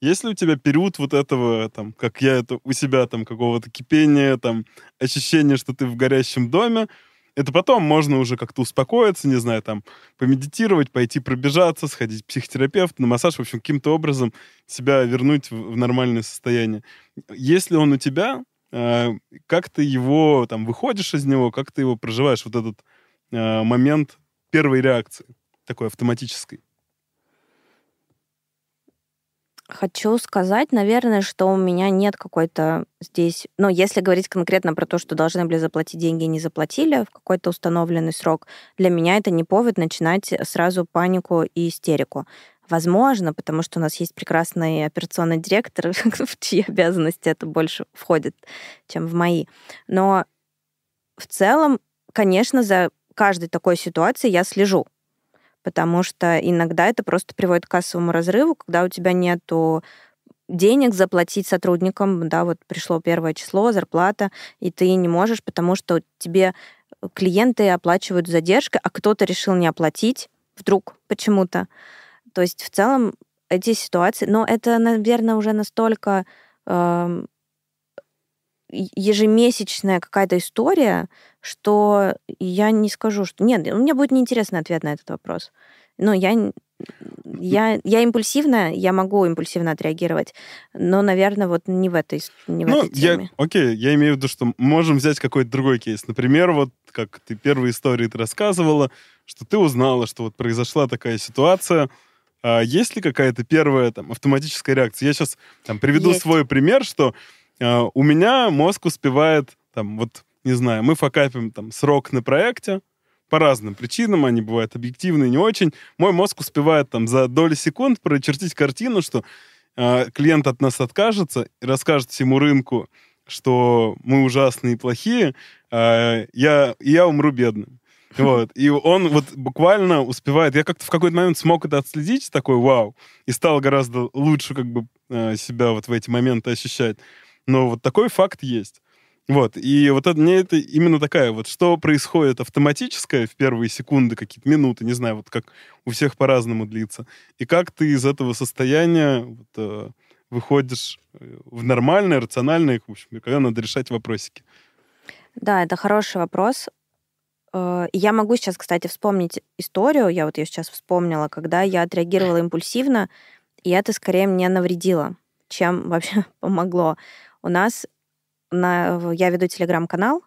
Есть ли у тебя период вот этого, там, как я это у себя, там, какого-то кипения, там, ощущения, что ты в горящем доме, это потом можно уже как-то успокоиться, не знаю, там, помедитировать, пойти пробежаться, сходить к психотерапевту, на массаж, в общем, каким-то образом себя вернуть в, в нормальное состояние. Если он у тебя, э, как ты его, там, выходишь из него, как ты его проживаешь, вот этот э, момент первой реакции, такой автоматической? Хочу сказать, наверное, что у меня нет какой-то здесь... Ну, если говорить конкретно про то, что должны были заплатить деньги и не заплатили в какой-то установленный срок, для меня это не повод начинать сразу панику и истерику. Возможно, потому что у нас есть прекрасный операционный директор, [laughs] в чьи обязанности это больше входит, чем в мои. Но в целом, конечно, за каждой такой ситуацией я слежу потому что иногда это просто приводит к кассовому разрыву, когда у тебя нету денег заплатить сотрудникам, да, вот пришло первое число, зарплата, и ты не можешь, потому что тебе клиенты оплачивают задержкой, а кто-то решил не оплатить вдруг почему-то. То есть в целом эти ситуации, но это, наверное, уже настолько э, ежемесячная какая-то история, что я не скажу, что... Нет, у меня будет неинтересный ответ на этот вопрос. Но я, я, я импульсивная, я могу импульсивно отреагировать, но, наверное, вот не в этой, не в ну, этой теме. Я, окей, я имею в виду, что можем взять какой-то другой кейс. Например, вот как ты первые истории ты рассказывала, что ты узнала, что вот произошла такая ситуация, а есть ли какая-то первая там автоматическая реакция? Я сейчас там приведу Есть. свой пример, что а, у меня мозг успевает там вот не знаю, мы факапим там срок на проекте по разным причинам, они бывают объективные, не очень. Мой мозг успевает там за доли секунд прочертить картину, что э, клиент от нас откажется и расскажет всему рынку, что мы ужасные и плохие, э, я, я умру бедным. [laughs] Вот. И он вот буквально успевает... Я как-то в какой-то момент смог это отследить, такой вау, и стал гораздо лучше как бы себя вот в эти моменты ощущать. Но вот такой факт есть. Вот, и вот это, мне это именно такая вот, что происходит автоматическое в первые секунды, какие-то минуты, не знаю, вот как у всех по-разному длится, и как ты из этого состояния вот, э, выходишь э, в нормальное, рациональное, в общем, когда надо решать вопросики. Да, это хороший вопрос. Э, Я могу сейчас, кстати, вспомнить историю, я вот ее сейчас вспомнила, когда я отреагировала импульсивно, и это скорее мне навредило, чем [laughs] вообще помогло. У нас на, я веду телеграм-канал,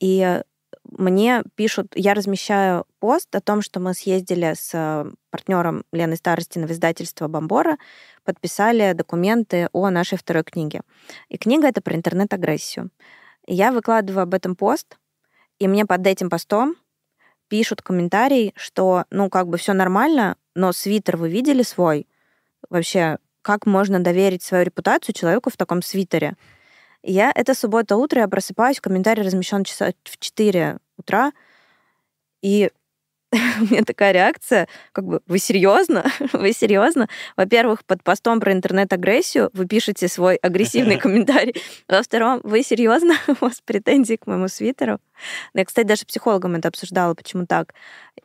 и мне пишут, я размещаю пост о том, что мы съездили с партнером Леной Старостиной в издательство Бомбора, подписали документы о нашей второй книге. И книга это про интернет-агрессию. Я выкладываю об этом пост, и мне под этим постом пишут комментарий, что, ну, как бы все нормально, но свитер вы видели свой? Вообще, как можно доверить свою репутацию человеку в таком свитере? Я, это суббота утро, я просыпаюсь, комментарий размещен часа в 4 утра, и [laughs] у меня такая реакция, как бы, вы серьезно? [laughs] Вы серьезно? Во-первых, под постом про интернет-агрессию вы пишете свой агрессивный [laughs] комментарий. Во-вторых, вы серьезно? У вас претензии к моему свитеру? Я, кстати, даже психологом это обсуждала, почему так.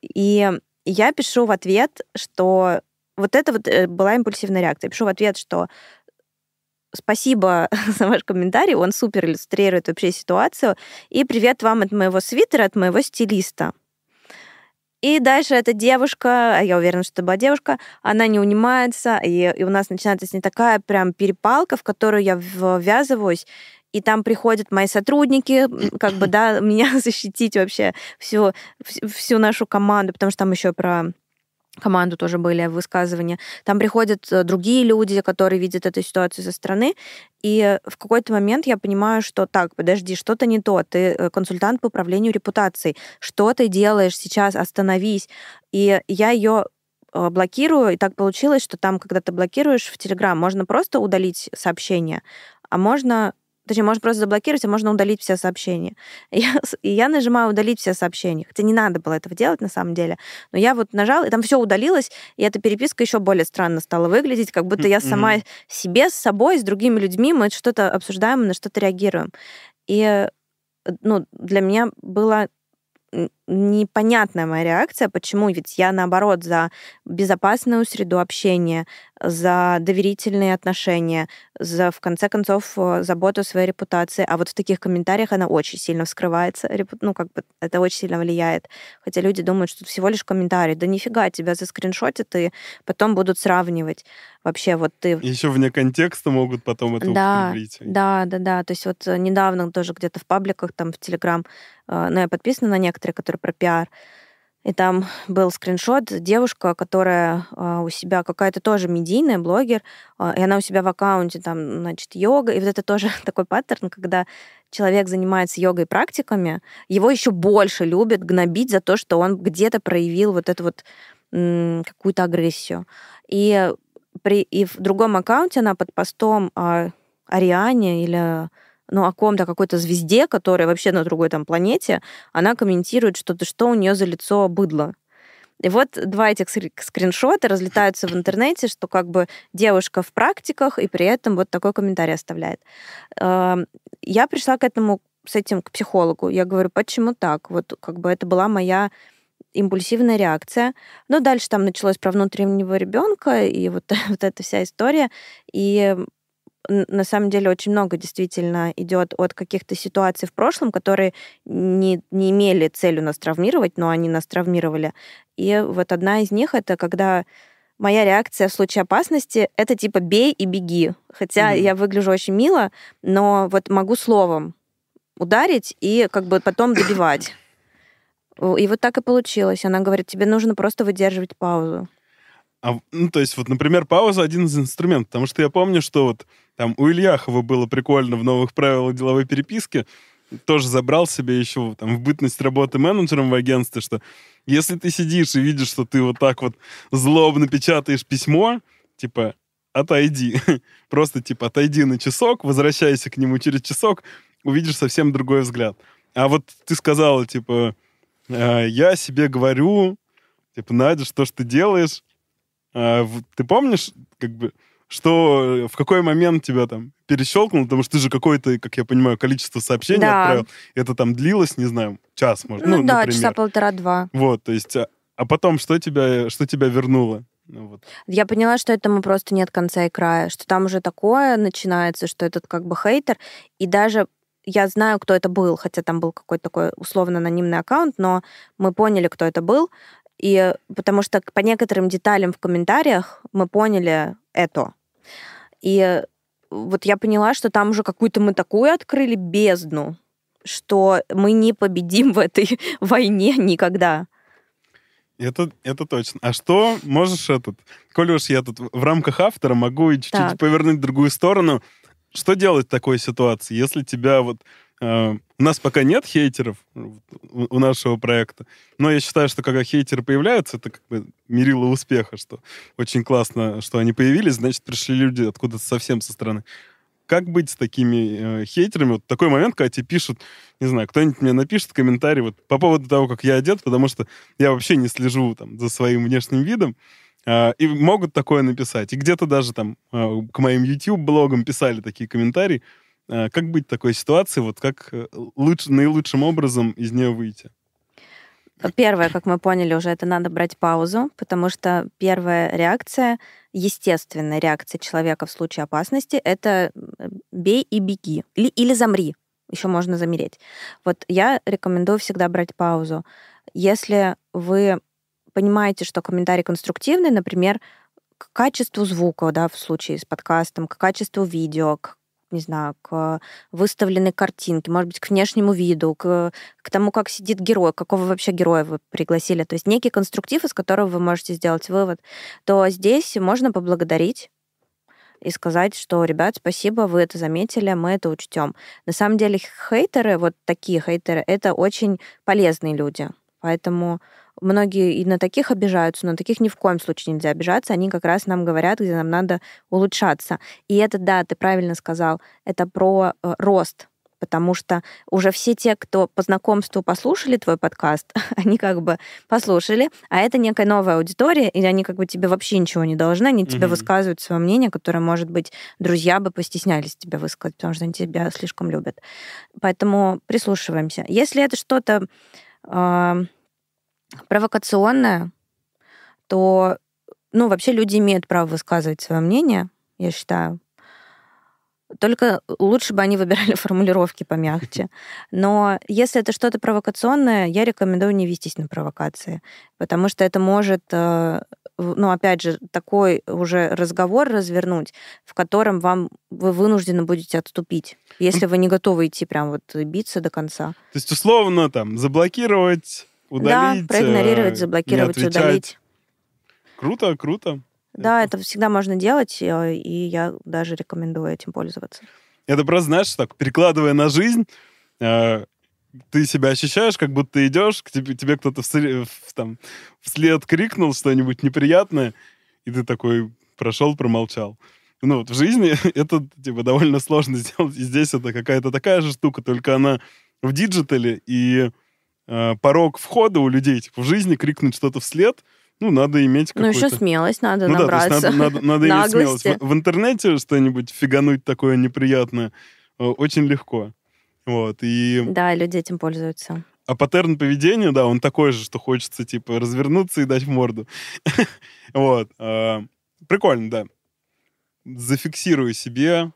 И я пишу в ответ, что вот это вот э, была импульсивная реакция. Я пишу в ответ, что спасибо [laughs] за ваш комментарий, он супер иллюстрирует вообще ситуацию. И привет вам от моего свитера, от моего стилиста. И дальше эта девушка, а я уверена, что это была девушка, она не унимается, и, и у нас начинается с ней такая прям перепалка, в которую я ввязываюсь, и там приходят мои сотрудники, как бы, [coughs] да, меня [laughs] защитить вообще всю, всю нашу команду, потому что там еще про команду тоже были высказывания. Там приходят э, другие люди, которые видят эту ситуацию со стороны, и в какой-то момент я понимаю, что так, подожди, что-то не то, ты э, консультант по управлению репутацией, что ты делаешь сейчас, остановись. И я ее э, блокирую, и так получилось, что там, когда ты блокируешь в Телеграм, можно просто удалить сообщение, а можно Точнее, можно просто заблокировать, а можно удалить все сообщения. И [laughs] я, и я нажимаю удалить все сообщения. Хотя не надо было этого делать на самом деле. Но я вот нажала, и там все удалилось, и эта переписка еще более странно стала выглядеть, как будто я сама себе, с собой, с другими людьми, мы что-то обсуждаем, на что-то реагируем. И э, ну, для меня было непонятная моя реакция, почему, ведь я, наоборот, за безопасную среду общения, за доверительные отношения, за, в конце концов, э, заботу о своей репутации. А вот в таких комментариях она очень сильно вскрывается. Ну, как бы это очень сильно влияет. Хотя люди думают, что это всего лишь комментарий. Да нифига, тебя заскриншотят и потом будут сравнивать. Вообще, вот ты Еще вне контекста могут потом это да, употреблить. да, да, да. То есть вот э, недавно тоже где-то в пабликах, там в Телеграм, э, ну, я подписана на некоторые, которые про пиар, И там был скриншот, девушка, которая а, у себя какая-то тоже медийная блогер, а, и она у себя в аккаунте там, значит, йога. И вот это тоже [laughs] такой паттерн, когда человек занимается йогой практиками, его еще больше любят гнобить за то, что он где-то проявил вот эту вот какую-то агрессию. И, при, и в другом аккаунте она под постом о Ариане или ну, о ком-то, какой-то звезде, которая вообще на другой там планете, она комментирует что-то, что у нее за лицо быдло. И вот два этих скриншота разлетаются в интернете, что как бы девушка в практиках, и при этом вот такой комментарий оставляет. Эм, я пришла к этому с этим к психологу. Я говорю, почему так? Вот как бы это была моя импульсивная реакция. Но дальше там началось про внутреннего ребенка и вот, [laughs] вот эта вся история. И на самом деле очень много действительно идет от каких-то ситуаций в прошлом, которые не, не имели целью нас травмировать, но они нас травмировали. И вот одна из них это когда моя реакция в случае опасности это типа бей и беги. Хотя mm-hmm. я выгляжу очень мило, но вот могу словом ударить и как бы потом добивать. И вот так и получилось. Она говорит, тебе нужно просто выдерживать паузу. А, ну, то есть, вот, например, пауза один из инструментов, потому что я помню, что вот там у Ильяхова было прикольно в новых правилах деловой переписки, тоже забрал себе еще там в бытность работы менеджером в агентстве, что если ты сидишь и видишь, что ты вот так вот злобно печатаешь письмо, типа, отойди. [laughs] Просто, типа, отойди на часок, возвращайся к нему через часок, увидишь совсем другой взгляд. А вот ты сказала, типа, «А, я себе говорю, типа, Надя, что ж ты делаешь? А, ты помнишь, как бы, что в какой момент тебя там перещелкнул, потому что ты же какое-то, как я понимаю, количество сообщений да. отправил. Это там длилось, не знаю, час, может, ну, ну да, например. часа полтора-два. Вот, то есть, а, а потом что тебя, что тебя вернуло? Ну, вот. Я поняла, что этому просто нет конца и края, что там уже такое начинается, что этот как бы хейтер, и даже я знаю, кто это был, хотя там был какой-то такой условно анонимный аккаунт, но мы поняли, кто это был, и потому что по некоторым деталям в комментариях мы поняли это. И вот я поняла, что там уже какую-то мы такую открыли бездну, что мы не победим [laughs] в этой войне никогда. Это, это точно. А что можешь этот... Коли уж я тут в рамках автора могу чуть-чуть повернуть в другую сторону, что делать в такой ситуации, если тебя вот у нас пока нет хейтеров у нашего проекта, но я считаю, что когда хейтеры появляются, это как бы мерило успеха, что очень классно, что они появились, значит, пришли люди откуда-то совсем со стороны. Как быть с такими э, хейтерами? Вот такой момент, когда тебе пишут, не знаю, кто-нибудь мне напишет комментарий вот по поводу того, как я одет, потому что я вообще не слежу там за своим внешним видом, э, и могут такое написать. И где-то даже там э, к моим YouTube-блогам писали такие комментарии, Э, как быть в такой ситуации? Вот как э, лучше, наилучшим образом из нее выйти? Первое, как мы поняли уже, это надо брать паузу, потому что первая реакция, естественная реакция человека в случае опасности, это бей и беги. Или, или замри. Еще можно замереть. Вот я рекомендую всегда брать паузу. Если вы понимаете, что комментарий конструктивный, например, к качеству звука, да, в случае с подкастом, к качеству видео, к не знаю, к выставленной картинке, может быть, к внешнему виду, к, к тому, как сидит герой, какого вообще героя вы пригласили. То есть некий конструктив, из которого вы можете сделать вывод, то здесь можно поблагодарить и сказать, что, ребят, спасибо, вы это заметили, мы это учтем. На самом деле хейтеры, вот такие хейтеры, это очень полезные люди. Поэтому многие и на таких обижаются, но на таких ни в коем случае нельзя обижаться. Они как раз нам говорят, где нам надо улучшаться. И это, да, ты правильно сказал, это про э, рост потому что уже все те, кто по знакомству послушали твой подкаст, [laughs] они как бы послушали, а это некая новая аудитория, и они как бы тебе вообще ничего не должны, они тебе mm-hmm. высказывают свое мнение, которое, может быть, друзья бы постеснялись тебя высказать, потому что они тебя слишком любят. Поэтому прислушиваемся. Если это что-то э, провокационная, то, ну, вообще люди имеют право высказывать свое мнение, я считаю. Только лучше бы они выбирали [laughs] формулировки помягче. Но если это что-то провокационное, я рекомендую не вестись на провокации, потому что это может, э, ну, опять же, такой уже разговор развернуть, в котором вам вы вынуждены будете отступить, если вы не готовы идти прям вот биться до конца. То есть, условно, там, заблокировать удалить. да, проигнорировать, э, заблокировать, удалить. Круто, круто. Да, это всегда можно делать, э, и я даже рекомендую этим пользоваться. Это просто, знаешь, так, перекладывая на жизнь, э, ты себя ощущаешь, как будто идешь, к тебе, тебе кто-то вслед, там, вслед крикнул что-нибудь неприятное, и ты такой прошел, промолчал. Ну, вот в жизни [laughs] это, типа, довольно сложно сделать. И здесь это какая-то такая же штука, только она в диджитале, и э, порог входа у людей, типа, в жизни крикнуть что-то вслед, ну, надо иметь Ну, какой-то... еще смелость надо Ну да, набраться. надо, надо, надо [laughs] иметь смелость. В, в интернете что-нибудь фигануть такое неприятное э, очень легко. Вот, и... Да, люди этим пользуются. А паттерн поведения, да, он такой же, что хочется, типа, развернуться и дать в морду. [laughs] Вот. а, Прикольно, да. Зафиксирую себе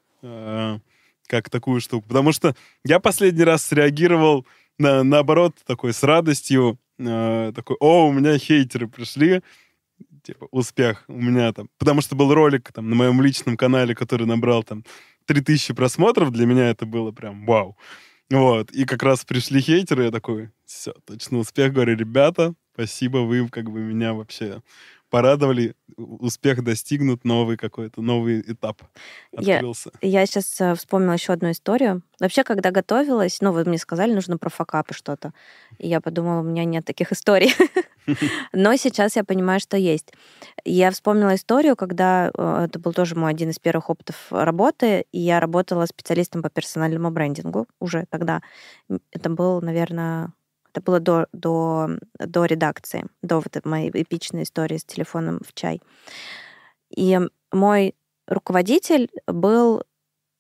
как такую штуку. Потому что я последний раз среагировал на, наоборот такой с радостью. а, Такой, о, у меня хейтеры пришли. Типа, успех у меня там. Потому что был ролик там на моем личном канале, который набрал там 3000 просмотров. Для меня это было прям вау. Вот. И как раз пришли хейтеры, я такой, все, точно успех. Говорю, ребята, спасибо, вы как бы меня вообще порадовали. Успех достигнут, новый какой-то, новый этап Я- открылся. Я сейчас э, вспомнила еще одну историю. Вообще, когда готовилась, ну, вы мне сказали, нужно про факапы что-то. И я подумала, у меня нет таких историй. [laughs] Но сейчас я понимаю, что есть. Я вспомнила историю, когда э, это был тоже мой один из первых опытов работы, и я работала специалистом по персональному брендингу уже тогда. Это был, наверное, это было до, до, до редакции, до вот этой моей эпичной истории с телефоном в чай. И мой руководитель был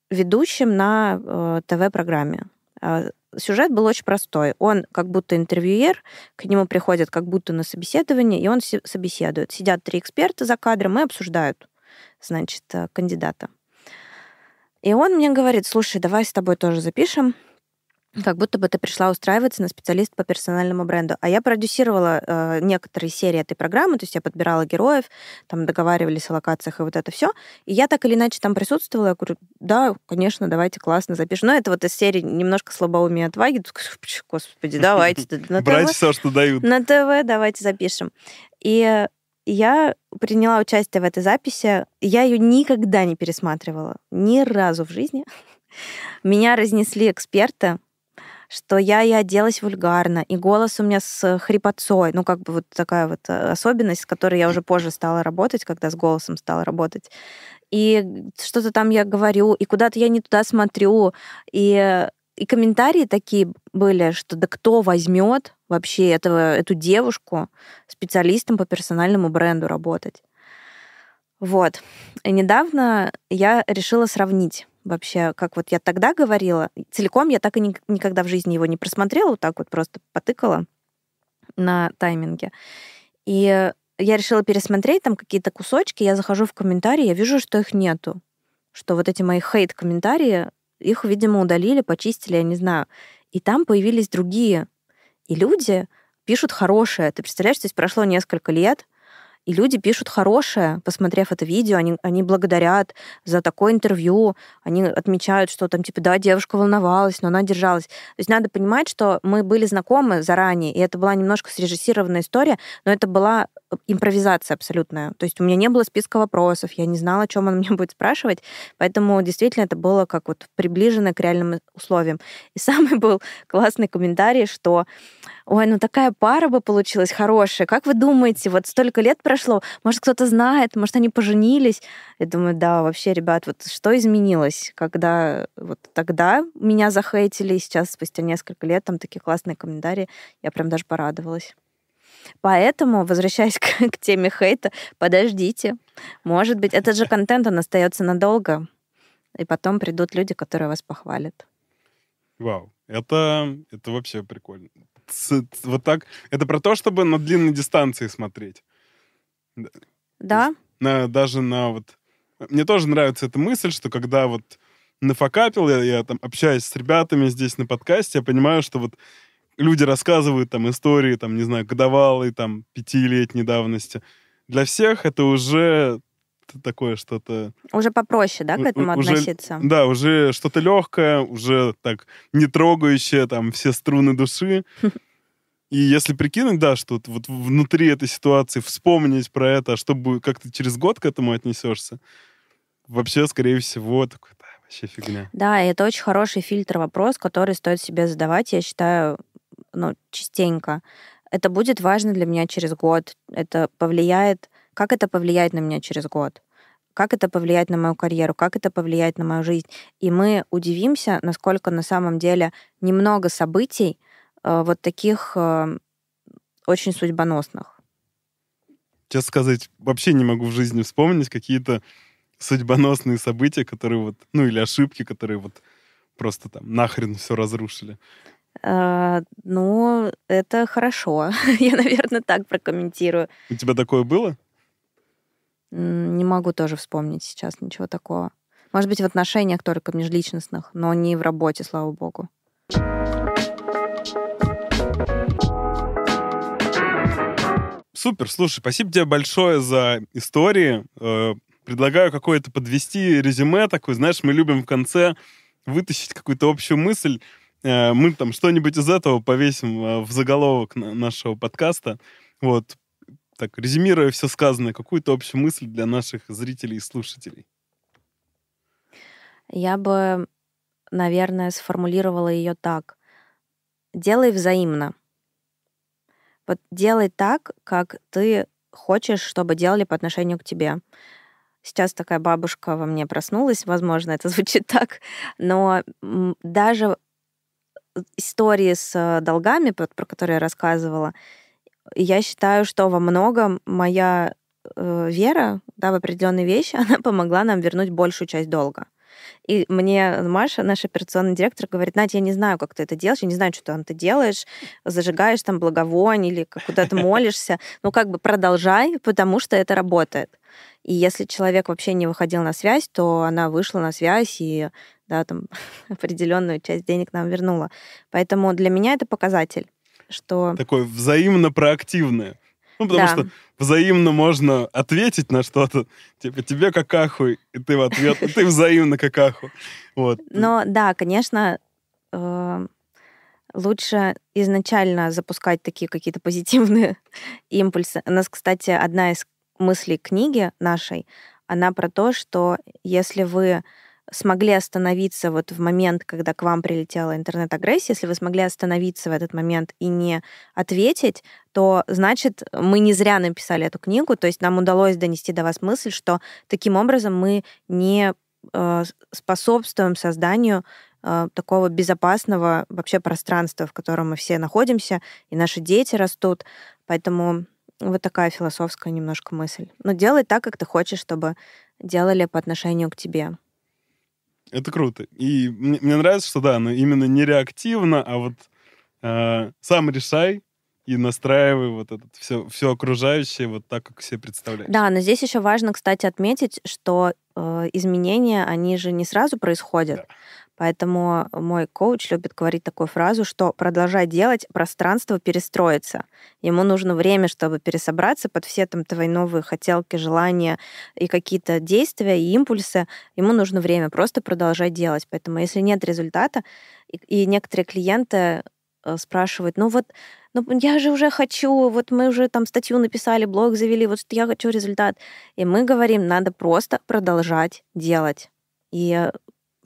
ведущим на э, ТВ-программе. А, Сюжет был очень простой. Он как будто интервьюер, к нему приходят как будто на собеседование, и он се- собеседует. Сидят три эксперта за кадром и обсуждают, значит, э, кандидата. И он мне говорит, слушай, давай с тобой тоже запишем, как будто бы ты пришла устраиваться на специалист по персональному бренду. А я продюсировала э, некоторые серии этой программы, то есть я подбирала героев, там договаривались о локациях и вот это все. И я так или иначе там присутствовала, я говорю, да, конечно, давайте, классно, запишем. Но это вот из серии немножко слабоумие отваги. Господи, давайте. [laughs] на Брать все, что дают. на ТВ давайте запишем. И я приняла участие в этой записи. Я ее никогда не пересматривала. Ни разу в жизни. [laughs] Меня разнесли эксперты, что я и оделась вульгарно, и голос у меня с хрипотцой. Ну, как бы вот такая вот э, особенность, с которой я уже позже стала работать, когда с голосом стала работать. И что-то там я говорю, и куда-то я не туда смотрю. И, и комментарии такие были, что да кто возьмет вообще этого, эту девушку специалистом по персональному бренду работать. Вот. И недавно я решила сравнить вообще, как вот я тогда говорила. Целиком я так и ни- никогда в жизни его не просмотрела, вот так вот просто потыкала на тайминге. И я решила пересмотреть там какие-то кусочки, я захожу в комментарии, я вижу, что их нету. Что вот эти мои хейт-комментарии, их, видимо, удалили, почистили, я не знаю. И там появились другие. И люди пишут хорошее. Ты представляешь, то есть прошло несколько лет, и люди пишут хорошее, посмотрев это видео, они, они благодарят за такое интервью, они отмечают, что там, типа, да, девушка волновалась, но она держалась. То есть надо понимать, что мы были знакомы заранее, и это была немножко срежиссированная история, но это была импровизация абсолютная. То есть у меня не было списка вопросов, я не знала, о чем он [laughs] меня будет спрашивать, поэтому действительно это было как вот приближено к реальным условиям. И [laughs] самый был классный комментарий, что Ой, ну такая пара бы получилась хорошая. Как вы думаете, вот столько лет прошло, может, кто-то знает, может, они поженились? Я думаю, да, вообще, ребят, вот что изменилось, когда вот тогда меня захейтили, и сейчас, спустя несколько лет, там такие классные комментарии, я прям даже порадовалась. Поэтому, возвращаясь [laughs] к, к теме хейта, подождите. Может быть, этот же контент, он остается надолго, и потом придут люди, которые вас похвалят. Вау. Это, это вообще прикольно. Ц- ц- Вот так. Это про то, чтобы на длинной дистанции смотреть. Да, На, даже на вот... Мне тоже нравится эта мысль, что когда вот нафакапил, я, я там общаюсь с ребятами здесь на подкасте, я понимаю, что вот люди рассказывают там истории, там, не знаю, годовалой, там, пятилетней давности. Для всех это уже такое что-то... уже попроще, да, к этому уже- относиться. Да, уже что-то легкое, уже так не трогающее там все струны души. [laughs] И если прикинуть, да, что вот внутри этой ситуации вспомнить про это, а чтобы как ты через год к этому отнесешься, вообще, скорее всего, такой, да, вообще фигня. Да, и это очень хороший фильтр вопрос, который стоит себе задавать, я считаю, ну, частенько. Это будет важно для меня через год. Это повлияет... Как это повлияет на меня через год? Как это повлияет на мою карьеру? Как это повлияет на мою жизнь? И мы удивимся, насколько на самом деле немного событий, Э, вот таких э, очень судьбоносных. Честно сказать, вообще не могу в жизни вспомнить какие-то судьбоносные события, которые вот, ну или ошибки, которые вот просто там нахрен все разрушили. Uh, ну, это хорошо. [laughs] Я, наверное, так прокомментирую. У тебя такое было? Не могу тоже вспомнить сейчас ничего такого. Может быть, в отношениях только межличностных, но не в работе, слава богу. Супер, слушай, спасибо тебе большое за истории. Э, предлагаю какое-то подвести резюме такое. Знаешь, мы любим в конце вытащить какую-то общую мысль. Э, мы там что-нибудь из этого повесим э, в заголовок нашего подкаста. Вот, так, резюмируя все сказанное, какую-то общую мысль для наших зрителей и слушателей. Я бы, наверное, сформулировала ее так. Делай взаимно. Вот делай так, как ты хочешь, чтобы делали по отношению к тебе. Сейчас такая бабушка во мне проснулась, возможно, это [laughs] звучит так, но даже истории с долгами, про, которые я рассказывала, я считаю, что во многом моя э, вера да, в определенные вещи, [laughs] она помогла нам вернуть большую часть долга. И мне Маша, наш операционный директор, говорит, Надя, я не знаю, как ты это делаешь, я не знаю, что там ты делаешь, зажигаешь там благовоние или куда-то молишься. Ну, как бы продолжай, потому что это работает. И если человек вообще не выходил на связь, то она вышла на связь и да, там [laughs] определенную часть денег нам вернула. Поэтому для меня это показатель, что... Такое взаимно проактивное. Ну, потому да. что взаимно можно ответить на что-то. Типа, тебе какаху, и ты в ответ, ты взаимно какаху. Вот. Но да, конечно, э, лучше изначально запускать такие какие-то позитивные [laughs] импульсы. У нас, кстати, одна из мыслей книги нашей, она про то, что если вы смогли остановиться вот в момент, когда к вам прилетела интернет-агрессия, если вы смогли остановиться в этот момент и не ответить, то значит, мы не зря написали эту книгу, то есть нам удалось донести до вас мысль, что таким образом мы не э, способствуем созданию э, такого безопасного вообще пространства, в котором мы все находимся, и наши дети растут. Поэтому вот такая философская немножко мысль. Но делай так, как ты хочешь, чтобы делали по отношению к тебе. Это круто. И мне, мне нравится, что да, но именно не реактивно, а вот э, сам решай и настраивай вот это все, все окружающее вот так, как все представляют. Да, но здесь еще важно, кстати, отметить, что э, изменения, они же не сразу происходят. Да. Поэтому мой коуч любит говорить такую фразу, что продолжай делать, пространство перестроится. Ему нужно время, чтобы пересобраться под все там твои новые хотелки, желания и какие-то действия и импульсы. Ему нужно время просто продолжать делать. Поэтому если нет результата, и, и некоторые клиенты э, спрашивают, ну вот, ну я же уже хочу, вот мы уже там статью написали, блог завели, вот я хочу результат. И мы говорим, надо просто продолжать делать. И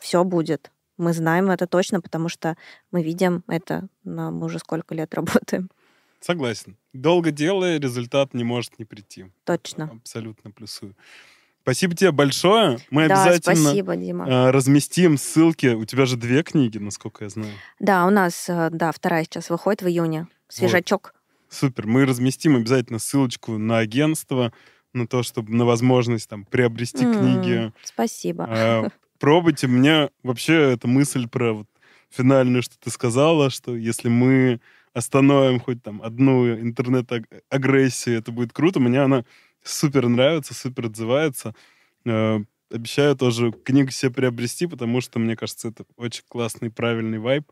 все будет. Мы знаем это точно, потому что мы видим это, мы уже сколько лет [laughs] работаем. Согласен. Долго делая, результат не может не прийти. Точно. Абсолютно плюсую. Спасибо тебе большое. Мы да, обязательно спасибо, Дима. Э, разместим ссылки. У тебя же две книги, насколько я знаю. Да, у нас, э, да, вторая сейчас выходит в июне. Свежачок. Вот. Супер. Мы разместим обязательно ссылочку на агентство, на то, чтобы на возможность там приобрести mm, книги. Спасибо. Пробуйте. Мне вообще эта мысль про вот финальную, что ты сказала, что если мы остановим хоть там одну интернет-агрессию, это будет круто. Мне она супер нравится, супер отзывается. Э, обещаю тоже книгу себе приобрести, потому что, мне кажется, это очень классный, правильный вайб.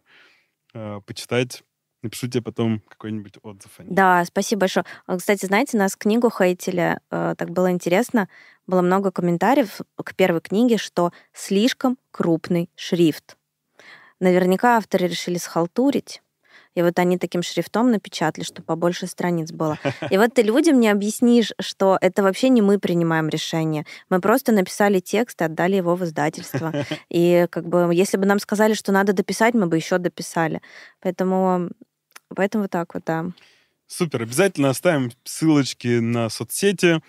Э, почитать Напишу тебе потом какой-нибудь отзыв. О ней. Да, спасибо большое. Кстати, знаете, нас книгу хейтили, э, так было интересно, было много комментариев к первой книге, что слишком крупный шрифт. Наверняка авторы решили схалтурить, И вот они таким шрифтом напечатали, чтобы побольше страниц было. [laughs] И вот ты людям не объяснишь, что это вообще не мы принимаем решение. Мы просто написали текст и отдали его в издательство. [laughs] И как бы, если бы нам сказали, что надо дописать, мы бы еще дописали. Поэтому, поэтому вот так вот, да. Супер. Обязательно оставим ссылочки на соцсети.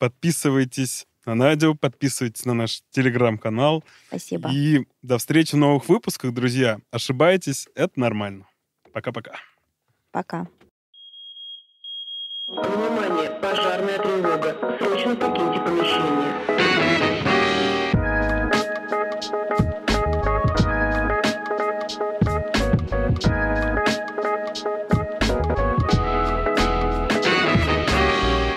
Подписывайтесь на Надю, подписывайтесь на наш телеграм-канал. Спасибо. И до встречи в новых выпусках, друзья. Ошибаетесь, это нормально. Пока-пока. Пока. Внимание, пожарная тревога. Срочно покиньте помещение.